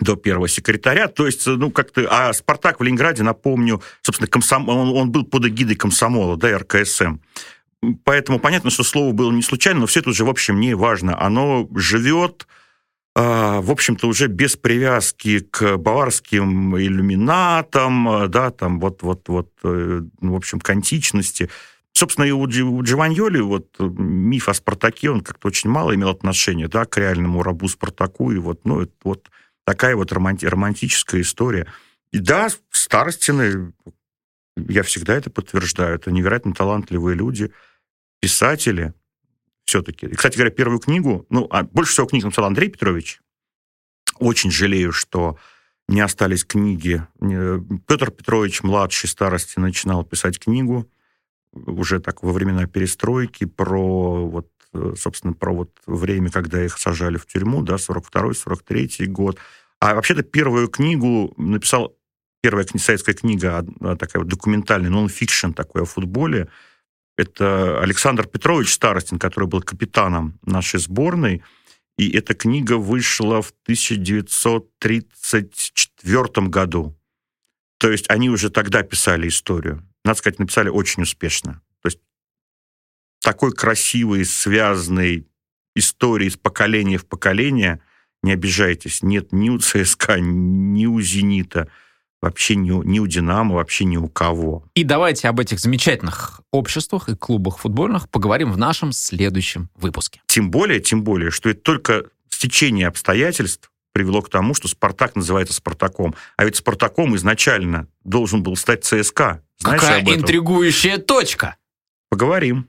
до первого секретаря. То есть, ну, как-то... А «Спартак» в Ленинграде, напомню, собственно, комсом... он, он был под эгидой комсомола, да, РКСМ. Поэтому понятно, что слово было не случайно, но все это уже, в общем, не важно. Оно живет, а, в общем-то, уже без привязки к баварским иллюминатам, да, там вот, вот, вот, э, в общем, к античности. Собственно, и у, у Джованьоли вот миф о Спартаке, он как-то очень мало имел отношения, да, к реальному рабу Спартаку, и вот, ну, это вот Такая вот романти- романтическая история. И да, Старостины, я всегда это подтверждаю, это невероятно талантливые люди, писатели все-таки. И, кстати говоря, первую книгу, ну, а больше всего книг написал Андрей Петрович. Очень жалею, что не остались книги. Петр Петрович, младший старости, начинал писать книгу уже так во времена перестройки про вот собственно, про вот время, когда их сажали в тюрьму, да, 42-43 год. А вообще-то первую книгу написал, первая советская книга, такая вот документальная, нон-фикшн такой о футболе, это Александр Петрович Старостин, который был капитаном нашей сборной, и эта книга вышла в 1934 году. То есть они уже тогда писали историю. Надо сказать, написали очень успешно такой красивой, связанной истории из поколения в поколение, не обижайтесь, нет ни у ЦСКА, ни у «Зенита», вообще ни, ни у «Динамо», вообще ни у кого. И давайте об этих замечательных обществах и клубах футбольных поговорим в нашем следующем выпуске. Тем более, тем более, что это только стечение обстоятельств привело к тому, что «Спартак» называется «Спартаком». А ведь «Спартаком» изначально должен был стать ЦСКА. Знаешь Какая интригующая точка! Поговорим.